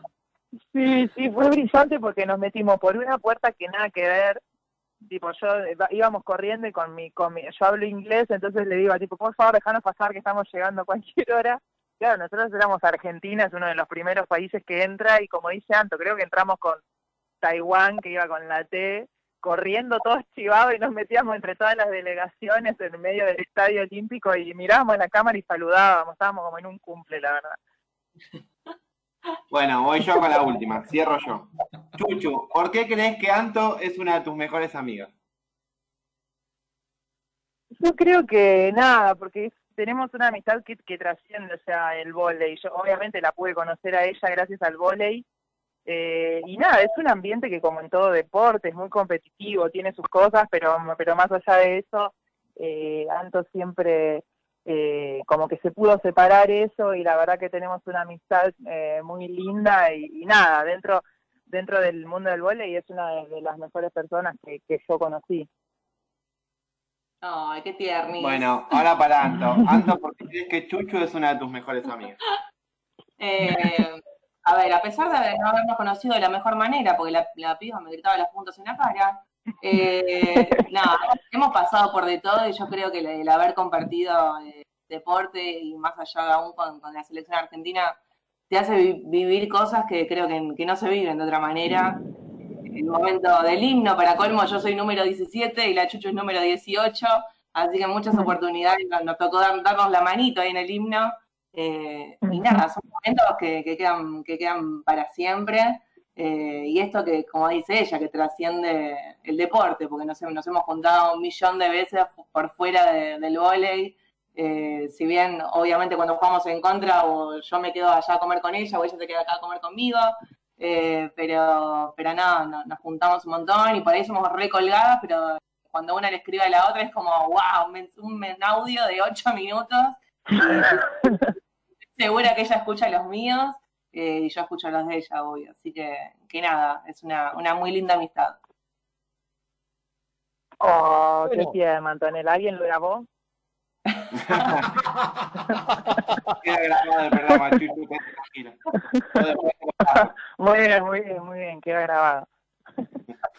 Speaker 15: Sí, sí, fue brillante porque nos metimos por una puerta que nada que ver. Tipo, yo íbamos corriendo y con mi, con mi, yo hablo inglés, entonces le digo, tipo, por favor, déjanos pasar que estamos llegando a cualquier hora. Claro, nosotros éramos Argentina, es uno de los primeros países que entra y como dice Anto, creo que entramos con Taiwán, que iba con la T, corriendo todos chivados y nos metíamos entre todas las delegaciones en medio del estadio olímpico y mirábamos en la cámara y saludábamos, estábamos como en un cumple, la verdad.
Speaker 4: Bueno, voy yo con la última, cierro yo. Chuchu, ¿por qué crees que Anto es una de tus mejores amigas?
Speaker 15: Yo creo que nada, porque tenemos una amistad que, que trasciende, o sea, el vóley. Yo obviamente la pude conocer a ella gracias al vóley. Eh, y nada, es un ambiente que como en todo deporte es muy competitivo, tiene sus cosas, pero, pero más allá de eso, eh, Anto siempre eh, como que se pudo separar eso y la verdad que tenemos una amistad eh, muy linda y, y nada, dentro dentro del mundo del vóley es una de, de las mejores personas que, que yo conocí.
Speaker 2: Ay, qué tierni.
Speaker 4: Bueno, ahora para Anto. Anto, ¿por qué crees que Chuchu es una de tus mejores amigas?
Speaker 2: Eh, a ver, a pesar de no habernos conocido de la mejor manera, porque la, la piba me gritaba las puntos en la cara, eh, nada, hemos pasado por de todo y yo creo que el, el haber compartido eh, deporte y más allá aún con, con la selección argentina te hace vi- vivir cosas que creo que, que no se viven de otra manera. El momento del himno, para colmo, yo soy número 17 y la Chuchu es número 18, así que muchas oportunidades nos nos tocó dar- darnos la manito ahí en el himno. Eh, y nada, son momentos que, que quedan, que quedan para siempre. eh, y esto que, como dice ella, que trasciende el deporte, porque nos, nos hemos juntado un millón de veces por fuera de- del vóley. Eh, si bien, obviamente, cuando jugamos en contra, o yo me quedo allá a comer con ella, o ella se queda acá a comer conmigo, eh, pero, pero nada, no- nos juntamos un montón y por ahí somos recolgadas, pero cuando una le escribe a la otra es como, wow, un, un audio de ocho minutos. segura que ella escucha los míos eh, y yo escucho los de ella, obvio. Así que, que nada, es una, una muy linda amistad.
Speaker 15: Oh,
Speaker 2: Bueno.
Speaker 15: qué tierno, Antonella. ¿Alguien lo grabó?
Speaker 4: Queda grabado el programa.
Speaker 15: Muy bien, muy bien, muy bien, queda grabado.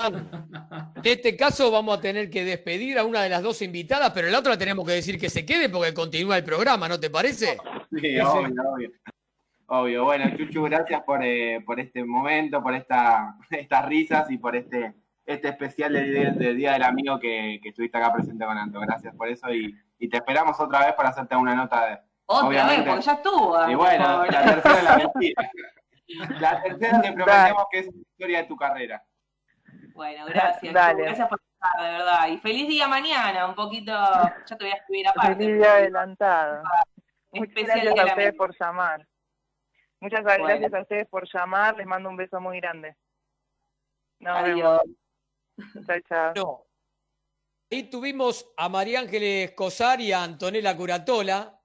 Speaker 1: En este caso vamos a tener que despedir a una de las dos invitadas, pero la otra tenemos que decir que se quede porque continúa el programa, ¿no te parece?
Speaker 4: Sí, obvio, obvio. Obvio. Bueno, Chuchu, gracias por, eh, por este momento, por esta, estas risas y por este, este especial del, día- del Día del Amigo que, que estuviste acá presente con Anto. Gracias por eso y, y te esperamos otra vez para hacerte una nota de.
Speaker 2: Otra
Speaker 4: obviamente.
Speaker 2: vez, porque ya estuvo.
Speaker 4: Y bueno, la tercera es la mentira. La tercera te prometemos que es la historia de tu carrera.
Speaker 2: Bueno, gracias.
Speaker 15: Dale.
Speaker 2: Gracias por estar, de verdad. Y feliz día mañana, un poquito, ya te voy a escribir aparte.
Speaker 15: Feliz día adelantado. Muchas gracias a ustedes por llamar. Muchas
Speaker 2: Bueno.
Speaker 15: gracias a ustedes por llamar. Les mando un beso muy grande. Nos
Speaker 2: Adiós.
Speaker 15: chao.
Speaker 1: No. Ahí tuvimos a María Ángeles Cosar y a Antonella Curatola,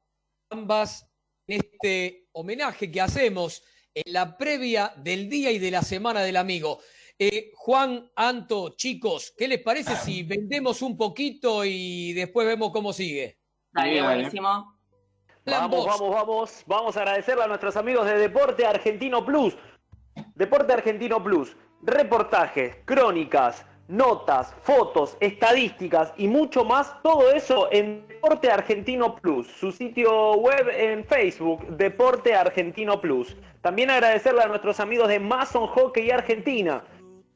Speaker 1: ambas en este homenaje que hacemos en la previa del día y de la semana del amigo. Eh, Juan, Anto, chicos, ¿qué les parece si vendemos un poquito y después vemos cómo sigue?
Speaker 2: Dale, buenísimo.
Speaker 14: Vamos, vamos, vamos. Vamos a agradecerle a nuestros amigos de Deporte Argentino Plus. Deporte Argentino Plus. Reportajes, crónicas, notas, fotos, estadísticas y mucho más. Todo eso en Deporte Argentino Plus. Su sitio web en Facebook, Deporte Argentino Plus. También agradecerle a nuestros amigos de Mason Hockey Argentina.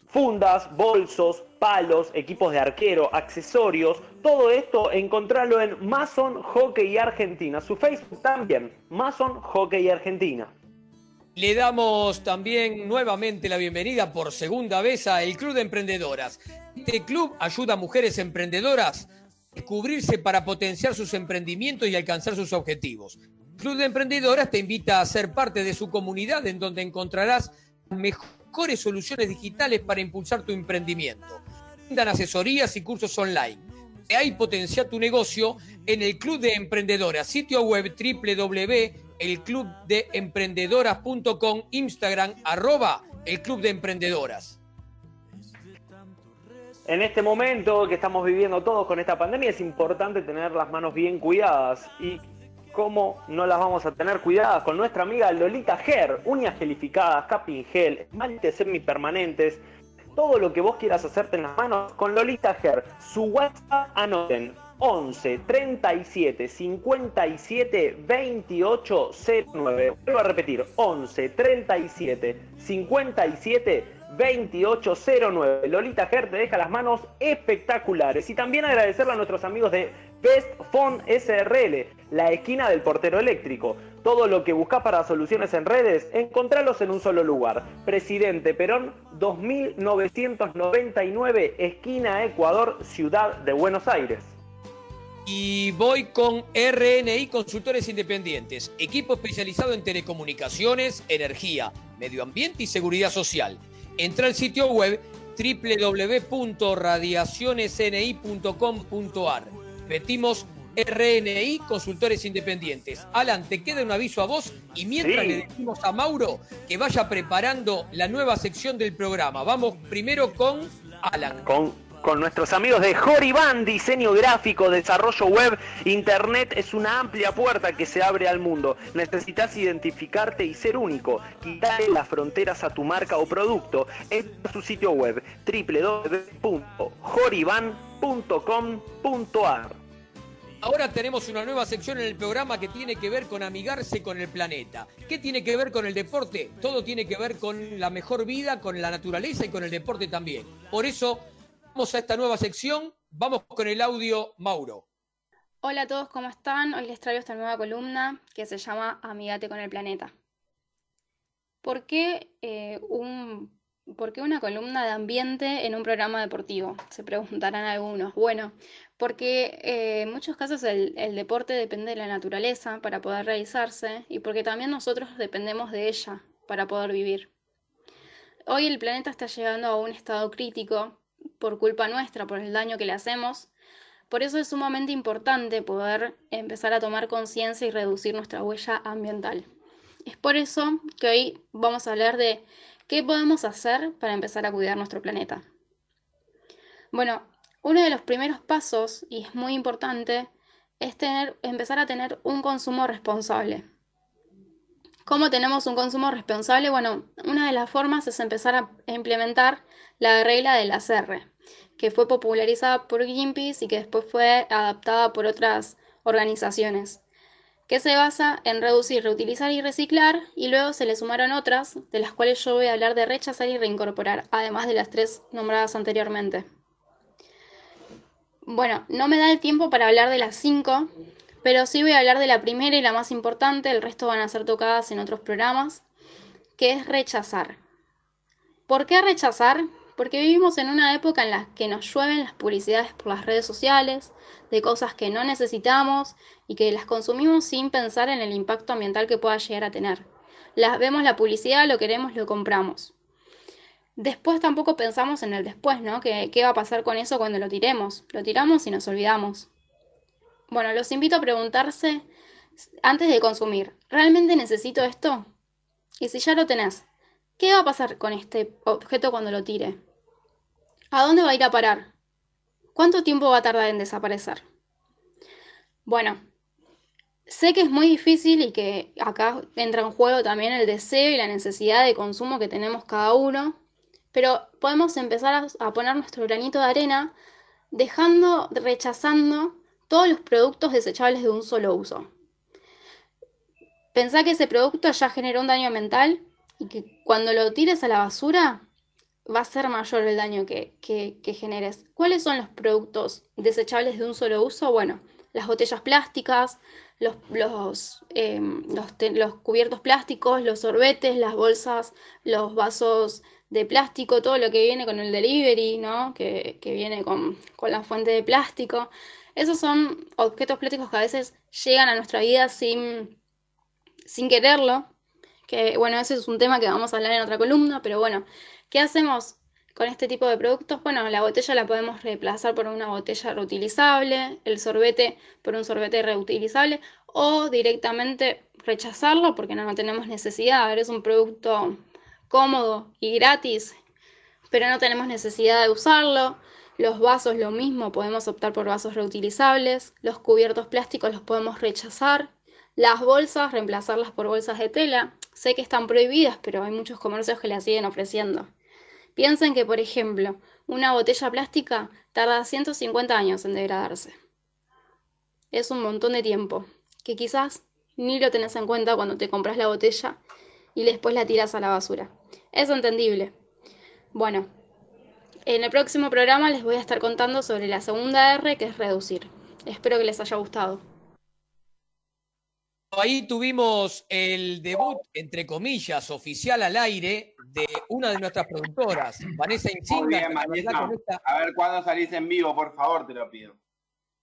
Speaker 14: Fundas, bolsos, palos, equipos de arquero, accesorios, todo esto encontrarlo en Mason Hockey Argentina. Su Facebook también, Mason Hockey Argentina.
Speaker 1: Le damos también nuevamente la bienvenida por segunda vez a el Club de Emprendedoras. Este club ayuda a mujeres emprendedoras a descubrirse para potenciar sus emprendimientos y alcanzar sus objetivos. El Club de Emprendedoras te invita a ser parte de su comunidad en donde encontrarás las mejores soluciones digitales para impulsar tu emprendimiento. Brindan asesorías y cursos online. De ahí potencia tu negocio en el Club de Emprendedoras, sitio web www.elclubdeemprendedoras.com, Instagram, arroba el Club de Emprendedoras.
Speaker 14: En este momento que estamos viviendo todos con esta pandemia es importante tener las manos bien cuidadas. ¿Y cómo no las vamos a tener cuidadas? Con nuestra amiga Lolita Ger, uñas gelificadas, capping gel, esmaltes semipermanentes, todo lo que vos quieras hacerte en las manos con Lolita Ger. Su WhatsApp anoten 11 37 57 28 09. Vuelvo a repetir, 11 37 57 2809. Lolita Ger te deja las manos espectaculares. Y también agradecerle a nuestros amigos de Best Phone SRL, la esquina del portero eléctrico. Todo lo que buscas para soluciones en redes, encontralos en un solo lugar. Presidente Perón, 2999, esquina Ecuador, Ciudad de Buenos Aires.
Speaker 1: Y voy con RNI Consultores Independientes, equipo especializado en telecomunicaciones, energía, medio ambiente y seguridad social. Entra al sitio web www.radiacionesni.com.ar. Repetimos, RNI Consultores Independientes. Alan, te queda un aviso a vos y mientras
Speaker 14: Sí.
Speaker 1: le decimos a Mauro que vaya preparando la nueva sección del programa. Vamos primero con Alan.
Speaker 14: Con, con nuestros amigos de Joriban, diseño gráfico, desarrollo web, internet es una amplia puerta que se abre al mundo. Necesitas identificarte y ser único. Quitarle las fronteras a tu marca o producto. Entra a su sitio web www.joriban.com.ar.
Speaker 1: Ahora tenemos una nueva sección en el programa que tiene que ver con amigarse con el planeta. ¿Qué tiene que ver con el deporte? Todo tiene que ver con la mejor vida, con la naturaleza y con el deporte también. Por eso, vamos a esta nueva sección. Vamos con el audio Mauro.
Speaker 16: Hola a todos, ¿cómo están? Hoy les traigo esta nueva columna que se llama Amigate con el planeta. ¿Por qué, eh, un, por qué una columna de ambiente en un programa deportivo? Se preguntarán algunos. Bueno, porque eh, en muchos casos el, el deporte depende de la naturaleza para poder realizarse y porque también nosotros dependemos de ella para poder vivir. Hoy el planeta está llegando a un estado crítico por culpa nuestra, por el daño que le hacemos. Por eso es sumamente importante poder empezar a tomar conciencia y reducir nuestra huella ambiental. Es por eso que hoy vamos a hablar de qué podemos hacer para empezar a cuidar nuestro planeta. Bueno, uno de los primeros pasos, y es muy importante, es tener, empezar a tener un consumo responsable. ¿Cómo tenemos un consumo responsable? Bueno, una de las formas es empezar a implementar la regla del ACR, que fue popularizada por Greenpeace y que después fue adaptada por otras organizaciones, que se basa en reducir, reutilizar y reciclar, y luego se le sumaron otras, de las cuales yo voy a hablar de rechazar y reincorporar, además de las tres nombradas anteriormente. Bueno, no me da el tiempo para hablar de las cinco, pero sí voy a hablar de la primera y la más importante, el resto van a ser tocadas en otros programas, que es rechazar. ¿Por qué rechazar? Porque vivimos en una época en la que nos llueven las publicidades por las redes sociales, de cosas que no necesitamos y que las consumimos sin pensar en el impacto ambiental que pueda llegar a tener. Las, vemos la publicidad, lo queremos, lo compramos. Después tampoco pensamos en el después, ¿no? ¿Qué, ¿Qué va a pasar con eso cuando lo tiremos? Lo tiramos y nos olvidamos. Bueno, los invito a preguntarse antes de consumir, ¿realmente necesito esto? Y si ya lo tenés, ¿qué va a pasar con este objeto cuando lo tire? ¿A dónde va a ir a parar? ¿Cuánto tiempo va a tardar en desaparecer? Bueno, sé que es muy difícil y que acá entra en juego también el deseo y la necesidad de consumo que tenemos cada uno, pero podemos empezar a, poner nuestro granito de arena dejando, rechazando todos los productos desechables de un solo uso. Pensá que ese producto ya generó un daño ambiental y que cuando lo tires a la basura va a ser mayor el daño que, que, que generes. ¿Cuáles son los productos desechables de un solo uso? Bueno, las botellas plásticas, los, los, eh, los, cubiertos plásticos, los sorbetes, las bolsas, los vasos de plástico, todo lo que viene con el delivery, ¿no? Que, que viene con, con la fuente de plástico. Esos son objetos plásticos que a veces llegan a nuestra vida sin, sin quererlo. Que bueno, ese es un tema que vamos a hablar en otra columna, pero bueno, ¿qué hacemos con este tipo de productos? Bueno, la botella la podemos reemplazar por una botella reutilizable, el sorbete por un sorbete reutilizable o directamente rechazarlo porque no, no tenemos necesidad. Es un producto cómodo y gratis, pero no tenemos necesidad de usarlo. Los vasos lo mismo, podemos optar por vasos reutilizables. Los cubiertos plásticos los podemos rechazar. Las bolsas, reemplazarlas por bolsas de tela. Sé que están prohibidas, pero hay muchos comercios que las siguen ofreciendo. Piensen que, por ejemplo, una botella plástica tarda 150 años en degradarse. Es un montón de tiempo, que quizás ni lo tenés en cuenta cuando te compras la botella y después la tiras a la basura. Es entendible. Bueno, en el próximo programa les voy a estar contando sobre la segunda R, que es reducir. Espero que les haya gustado.
Speaker 1: Ahí tuvimos el debut, entre comillas, oficial al aire de una de nuestras productoras, Vanessa
Speaker 4: Muy
Speaker 1: Insinga. esta-
Speaker 4: A ver cuándo salís en vivo, por favor, te lo pido.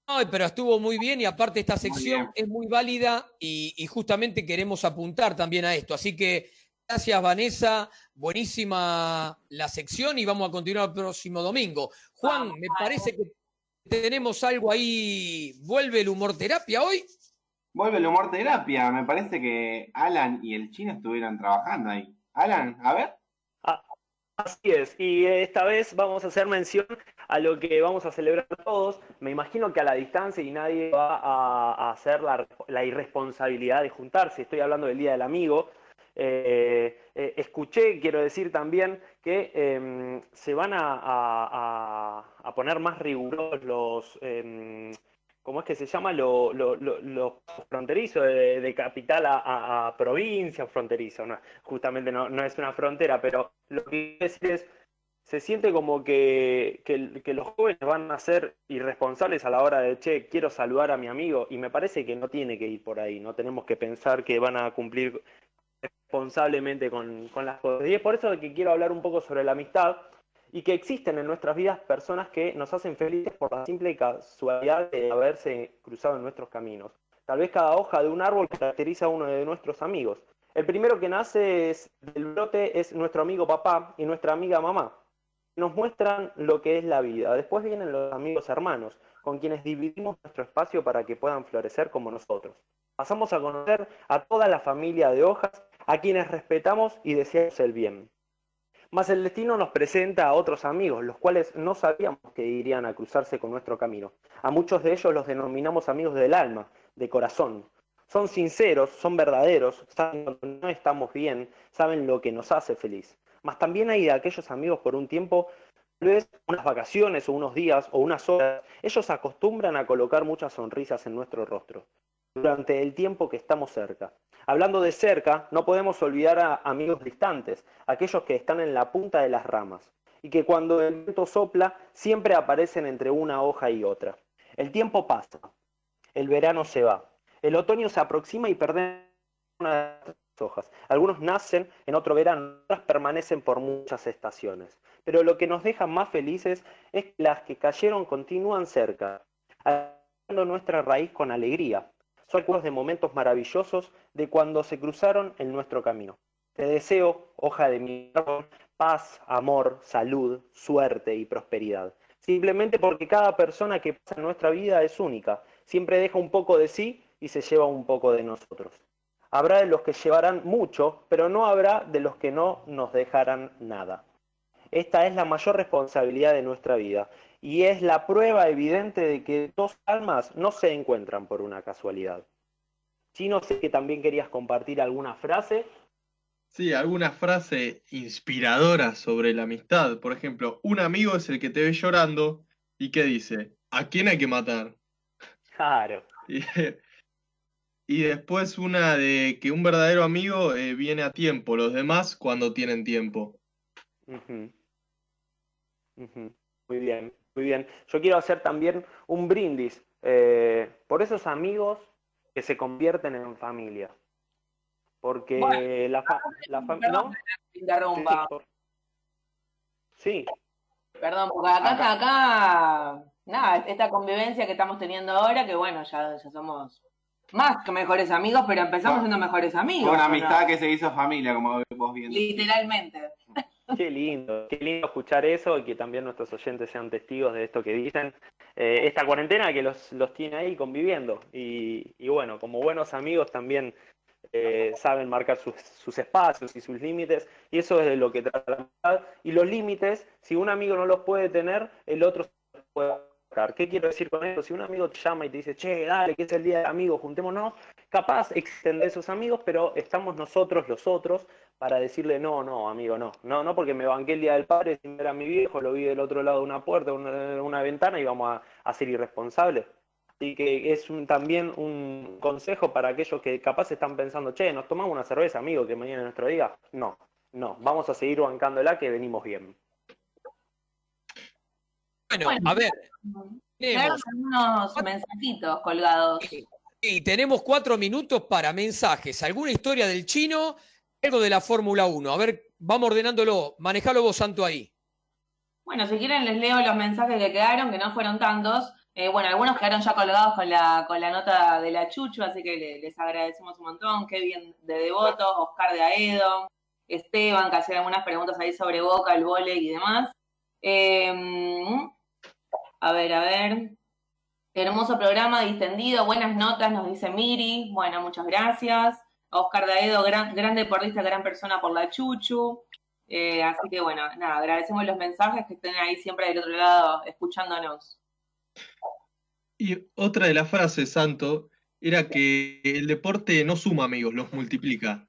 Speaker 1: Ay, pero estuvo muy bien y aparte esta sección es muy válida y, y justamente queremos apuntar también a esto. Así que gracias Vanessa, buenísima la sección y vamos a continuar el próximo domingo. Juan, me parece que tenemos algo ahí. ¿Vuelve el humor terapia hoy?
Speaker 4: Vuelve el humor terapia. Me parece que Alan y el chino estuvieron trabajando ahí. Alan, a ver.
Speaker 14: Así es, y esta vez vamos a hacer mención a lo que vamos a celebrar todos. Me imagino que a la distancia y nadie va a, hacer la, la irresponsabilidad de juntarse. Estoy hablando del Día del Amigo. Eh, eh, escuché, quiero decir también, que em, se van a, a- a- a poner más rigurosos los, em, ¿cómo es que se llama? Lo- lo- lo- de, de capital a, a- a provincia fronterizo. No, justamente no, no es una frontera, pero lo que quiero decir es, se siente como que, que- que los jóvenes van a ser irresponsables a la hora de, che, quiero saludar a mi amigo, y me parece que no tiene que ir por ahí, no tenemos que pensar que van a cumplir responsablemente con, con las cosas. Y es por eso que quiero hablar un poco sobre la amistad y que existen en nuestras vidas personas que nos hacen felices por la simple casualidad de haberse cruzado en nuestros caminos. Tal vez cada hoja de un árbol caracteriza a uno de nuestros amigos. El primero que nace es- del brote es nuestro amigo papá y nuestra amiga mamá. Nos muestran lo que es la vida. Después vienen los amigos hermanos, con quienes dividimos nuestro espacio para que puedan florecer como nosotros. Pasamos a conocer a toda la familia de hojas, a quienes respetamos y deseamos el bien. Mas el destino nos presenta a otros amigos, los cuales no sabíamos que irían a cruzarse con nuestro camino. A muchos de ellos los denominamos amigos del alma, de corazón. Son sinceros, son verdaderos, saben cuando no estamos bien, saben lo que nos hace feliz. Mas también hay de aquellos amigos por un tiempo, tal vez unas vacaciones o unos días o unas horas, ellos acostumbran a colocar muchas sonrisas en nuestro rostro durante el tiempo que estamos cerca. Hablando de cerca, no podemos olvidar a amigos distantes, aquellos que están en la punta de las ramas, y que cuando el viento sopla siempre aparecen entre una hoja y otra. El tiempo pasa, el verano se va, el otoño se aproxima y perdemos una de las hojas. Algunos nacen en otro verano, otras permanecen por muchas estaciones. Pero lo que nos deja más felices es que las que cayeron continúan cerca, nuestra raíz con alegría. Son de momentos maravillosos de cuando se cruzaron en nuestro camino. Te deseo, hoja de mi árbol, paz, amor, salud, suerte y prosperidad. Simplemente porque cada persona que pasa en nuestra vida es única. Siempre deja un poco de sí y se lleva un poco de nosotros. Habrá de los que llevarán mucho, pero no habrá de los que no nos dejarán nada. Esta es la mayor responsabilidad de nuestra vida y es la prueba evidente de que dos almas no se encuentran por una casualidad. Sí, no sé que también querías compartir alguna frase.
Speaker 9: Sí, alguna frase inspiradora sobre la amistad. Por ejemplo, un amigo es el que te ve llorando y que dice, ¿a quién hay que matar?
Speaker 14: Claro.
Speaker 9: Y, y después una de que un verdadero amigo eh, viene a tiempo, los demás cuando tienen tiempo.
Speaker 14: Muy bien, muy bien. Yo quiero hacer también un brindis eh, por esos amigos que se convierten en familia. Porque
Speaker 2: Bueno,
Speaker 14: la, fa- la familia...
Speaker 2: Interrumpa.
Speaker 14: Sí,
Speaker 2: Perdón, porque acá, acá, nada, esta convivencia que estamos teniendo ahora, que bueno, ya, ya somos más que mejores amigos, pero empezamos siendo mejores amigos.
Speaker 4: Una
Speaker 2: ¿o no?
Speaker 4: amistad que se hizo familia, como vos bien.
Speaker 2: Literalmente.
Speaker 14: Qué lindo, qué lindo escuchar eso y que también nuestros oyentes sean testigos de esto que dicen. Eh, esta cuarentena que los, los tiene ahí conviviendo. Y, bueno, como buenos amigos también eh, saben marcar sus, sus espacios y sus límites. Y eso es de lo que trata. Y los límites, si un amigo no los puede tener, el otro los puede marcar. ¿Qué quiero decir con esto? Si un amigo te llama y te dice, che, dale, que es el día del amigo, juntémonos, capaz existen de esos amigos, pero estamos nosotros, los otros, para decirle, no, no, amigo, no, no, no, porque me banqué el día del padre sin ver a mi viejo, lo vi del otro lado de una puerta, una, una ventana y vamos a, a ser irresponsables. Así que es un- también un consejo para aquellos que capaz están pensando, che, nos tomamos una cerveza, amigo, que mañana es nuestro día. No, no, vamos a seguir bancándola que venimos bien.
Speaker 1: Bueno,
Speaker 2: Bueno,
Speaker 1: a ver. Tenemos-
Speaker 2: unos mensajitos colgados.
Speaker 1: Y tenemos cuatro minutos para mensajes. ¿Alguna historia del chino? Algo de la Fórmula 1. A ver, vamos ordenándolo. Manejalo vos, Santo, ahí.
Speaker 2: Bueno, si quieren les leo los mensajes que quedaron, que no fueron tantos. Eh, bueno, algunos quedaron ya colgados con la, con la nota de la Chuchu, así que le- les agradecemos un montón. Kevin de Devoto, Oscar de Aedo, Esteban, que hacían algunas preguntas ahí sobre Boca, el vole y demás. Eh, a ver, a ver. Hermoso programa, distendido, buenas notas, nos dice Miri. Bueno, muchas gracias. Oscar de Aedo, gran, gran deportista, gran persona por la Chuchu. Eh, así que bueno, nada, agradecemos los mensajes que estén ahí siempre del otro lado escuchándonos.
Speaker 9: Y otra de las frases, Santo, era que el deporte no suma amigos, los multiplica.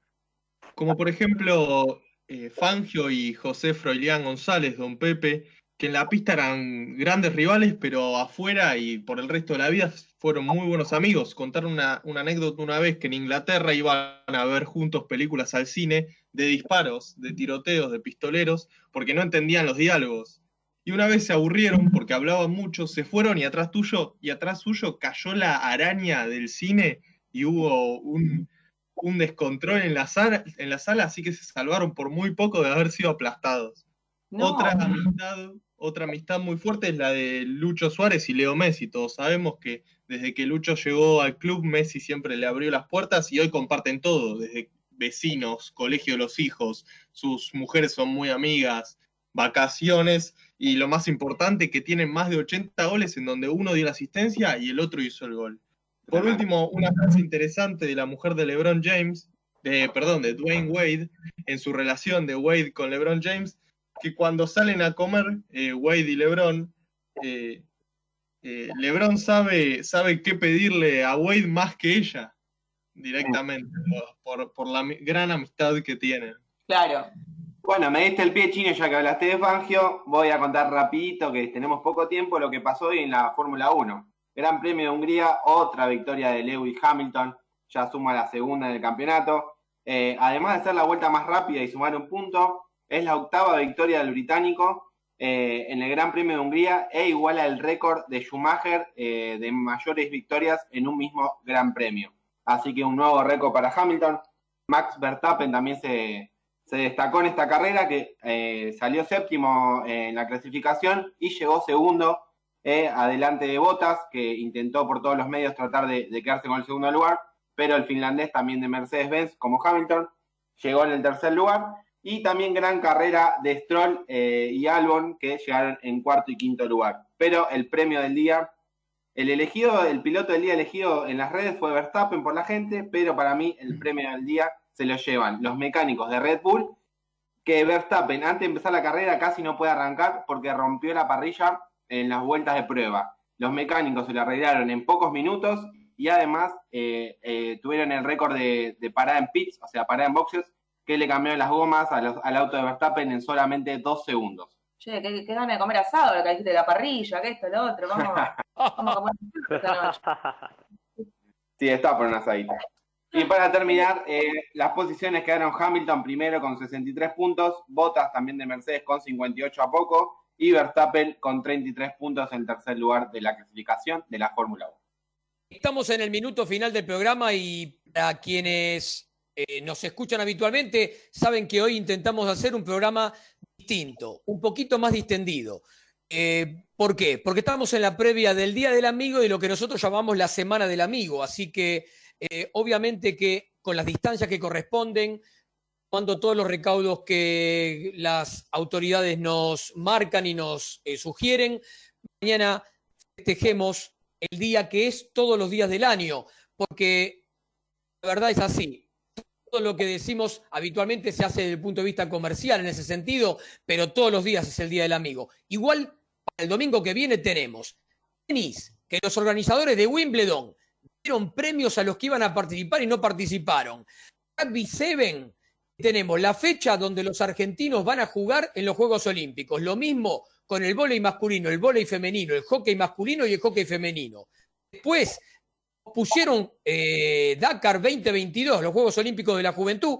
Speaker 9: Como por ejemplo eh, Fangio y José Froilán González, Don Pepe, que en la pista eran grandes rivales, pero afuera y por el resto de la vida fueron muy buenos amigos. Contaron una, una anécdota una vez que en Inglaterra iban a ver juntos películas al cine de disparos, de tiroteos, de pistoleros, porque no entendían los diálogos. Y una vez se aburrieron porque hablaban mucho, se fueron y atrás tuyo, y atrás suyo cayó la araña del cine y hubo un, un descontrol en la, sala, en la sala, así que se salvaron por muy poco de haber sido aplastados.
Speaker 2: No.
Speaker 9: Otra amistad, otra amistad muy fuerte es la de Lucho Suárez y Leo Messi. Todos sabemos que desde que Lucho llegó al club, Messi siempre le abrió las puertas y hoy comparten todo, desde vecinos, colegio de los hijos, sus mujeres son muy amigas, vacaciones y lo más importante que tienen más de 80 goles en donde uno dio la asistencia y el otro hizo el gol. Por último, una frase interesante de la mujer de LeBron James, de, perdón, de Dwayne Wade, en su relación de Wade con LeBron James, que cuando salen a comer, eh, Wade y LeBron, eh, eh, LeBron sabe, sabe qué pedirle a Wade más que ella, directamente, por, por- por la gran amistad que tienen.
Speaker 2: Claro.
Speaker 4: Bueno, me diste el pie chino ya que hablaste de Fangio. Voy a contar rapidito que tenemos poco tiempo lo que pasó hoy en la Fórmula 1. Gran Premio de Hungría, otra victoria de Lewis Hamilton, ya suma la segunda en el campeonato. Eh, además de ser la vuelta más rápida y sumar un punto, es la octava victoria del británico eh, en el Gran Premio de Hungría e iguala el récord de Schumacher eh, de mayores victorias en un mismo Gran Premio. Así que un nuevo récord para Hamilton. Max Verstappen también se, se destacó en esta carrera, que eh, salió séptimo en la clasificación y llegó segundo adelante de Bottas, que intentó por todos los medios tratar de quedarse con el segundo lugar, pero el finlandés también de Mercedes-Benz, como Hamilton, llegó en el tercer lugar. Y también gran carrera de Stroll eh, y Albon, que llegaron en cuarto y quinto lugar. Pero el premio del día, el elegido, el piloto del día elegido en las redes fue Verstappen por la gente, pero para mí el premio del día se lo llevan los mecánicos de Red Bull, que Verstappen antes de empezar la carrera casi no puede arrancar porque rompió la parrilla en las vueltas de prueba. Los mecánicos se lo arreglaron en pocos minutos y además eh, eh, tuvieron el récord de, de parada en pits, o sea, parada en boxes, que le cambiaron las gomas a los- al auto de Verstappen en solamente dos segundos.
Speaker 2: Che, qué, qué gana de comer asado, lo que dijiste de la parrilla, que esto, lo otro. Vamos, vamos a comer esta noche.
Speaker 4: Sí, está por un asadito. Y para terminar, eh, las posiciones quedaron Hamilton primero con 63 puntos, Bottas también de Mercedes con 58 a poco y Verstappen con 33 puntos en tercer lugar de la clasificación de la Fórmula 1.
Speaker 1: Estamos en el minuto final del programa y para quienes eh, nos escuchan habitualmente saben que hoy intentamos hacer un programa distinto, un poquito más distendido. Eh, ¿Por qué? Porque estamos en la previa del Día del Amigo y lo que nosotros llamamos la Semana del Amigo. Así que eh, obviamente que con las distancias que corresponden, cuando todos los recaudos que las autoridades nos marcan y nos sugieren, mañana festejemos el día que es todos los días del año, porque la verdad es así. Lo que decimos habitualmente se hace desde el punto de vista comercial en ese sentido, pero todos los días es el Día del Amigo. Igual, el domingo que viene tenemos tenis, que los organizadores de Wimbledon dieron premios a los que iban a participar y no participaron. Rugby 7, tenemos la fecha donde los argentinos van a jugar en los Juegos Olímpicos. Lo mismo con el vóley masculino, el vóley femenino, el hockey masculino y el hockey femenino. Después, pusieron eh, Dakar 2022, los Juegos Olímpicos de la Juventud.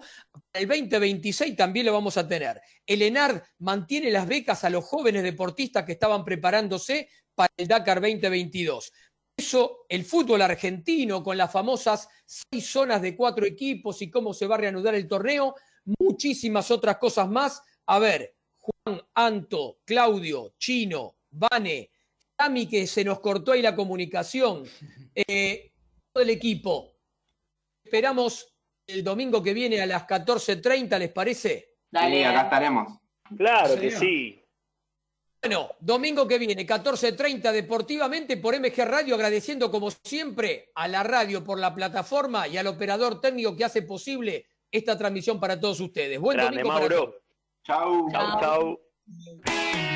Speaker 1: El 2026 también lo vamos a tener. El ENARD mantiene las becas a los jóvenes deportistas que estaban preparándose para el Dakar 2022. Eso, el fútbol argentino, con las famosas seis zonas de cuatro equipos y cómo se va a reanudar el torneo, muchísimas otras cosas más. A ver, Juan, Anto, Claudio, Chino, Vane, Tami, que se nos cortó ahí la comunicación, eh, todo el equipo. Esperamos el domingo que viene a las 14.30, ¿les parece?
Speaker 4: Sí, acá estaremos.
Speaker 14: Claro que sí.
Speaker 1: Bueno, domingo que viene, 14.30 deportivamente por MG Radio, agradeciendo como siempre a la radio por la plataforma y al operador técnico que hace posible esta transmisión para todos ustedes. Buen
Speaker 14: Grande,
Speaker 1: domingo para
Speaker 14: Mauro.
Speaker 1: todos.
Speaker 4: Chau.
Speaker 14: Chau, chau.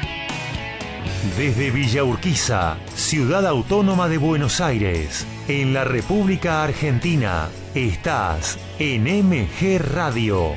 Speaker 8: Desde Villa Urquiza, ciudad autónoma de Buenos Aires, en la República Argentina, estás en MG Radio.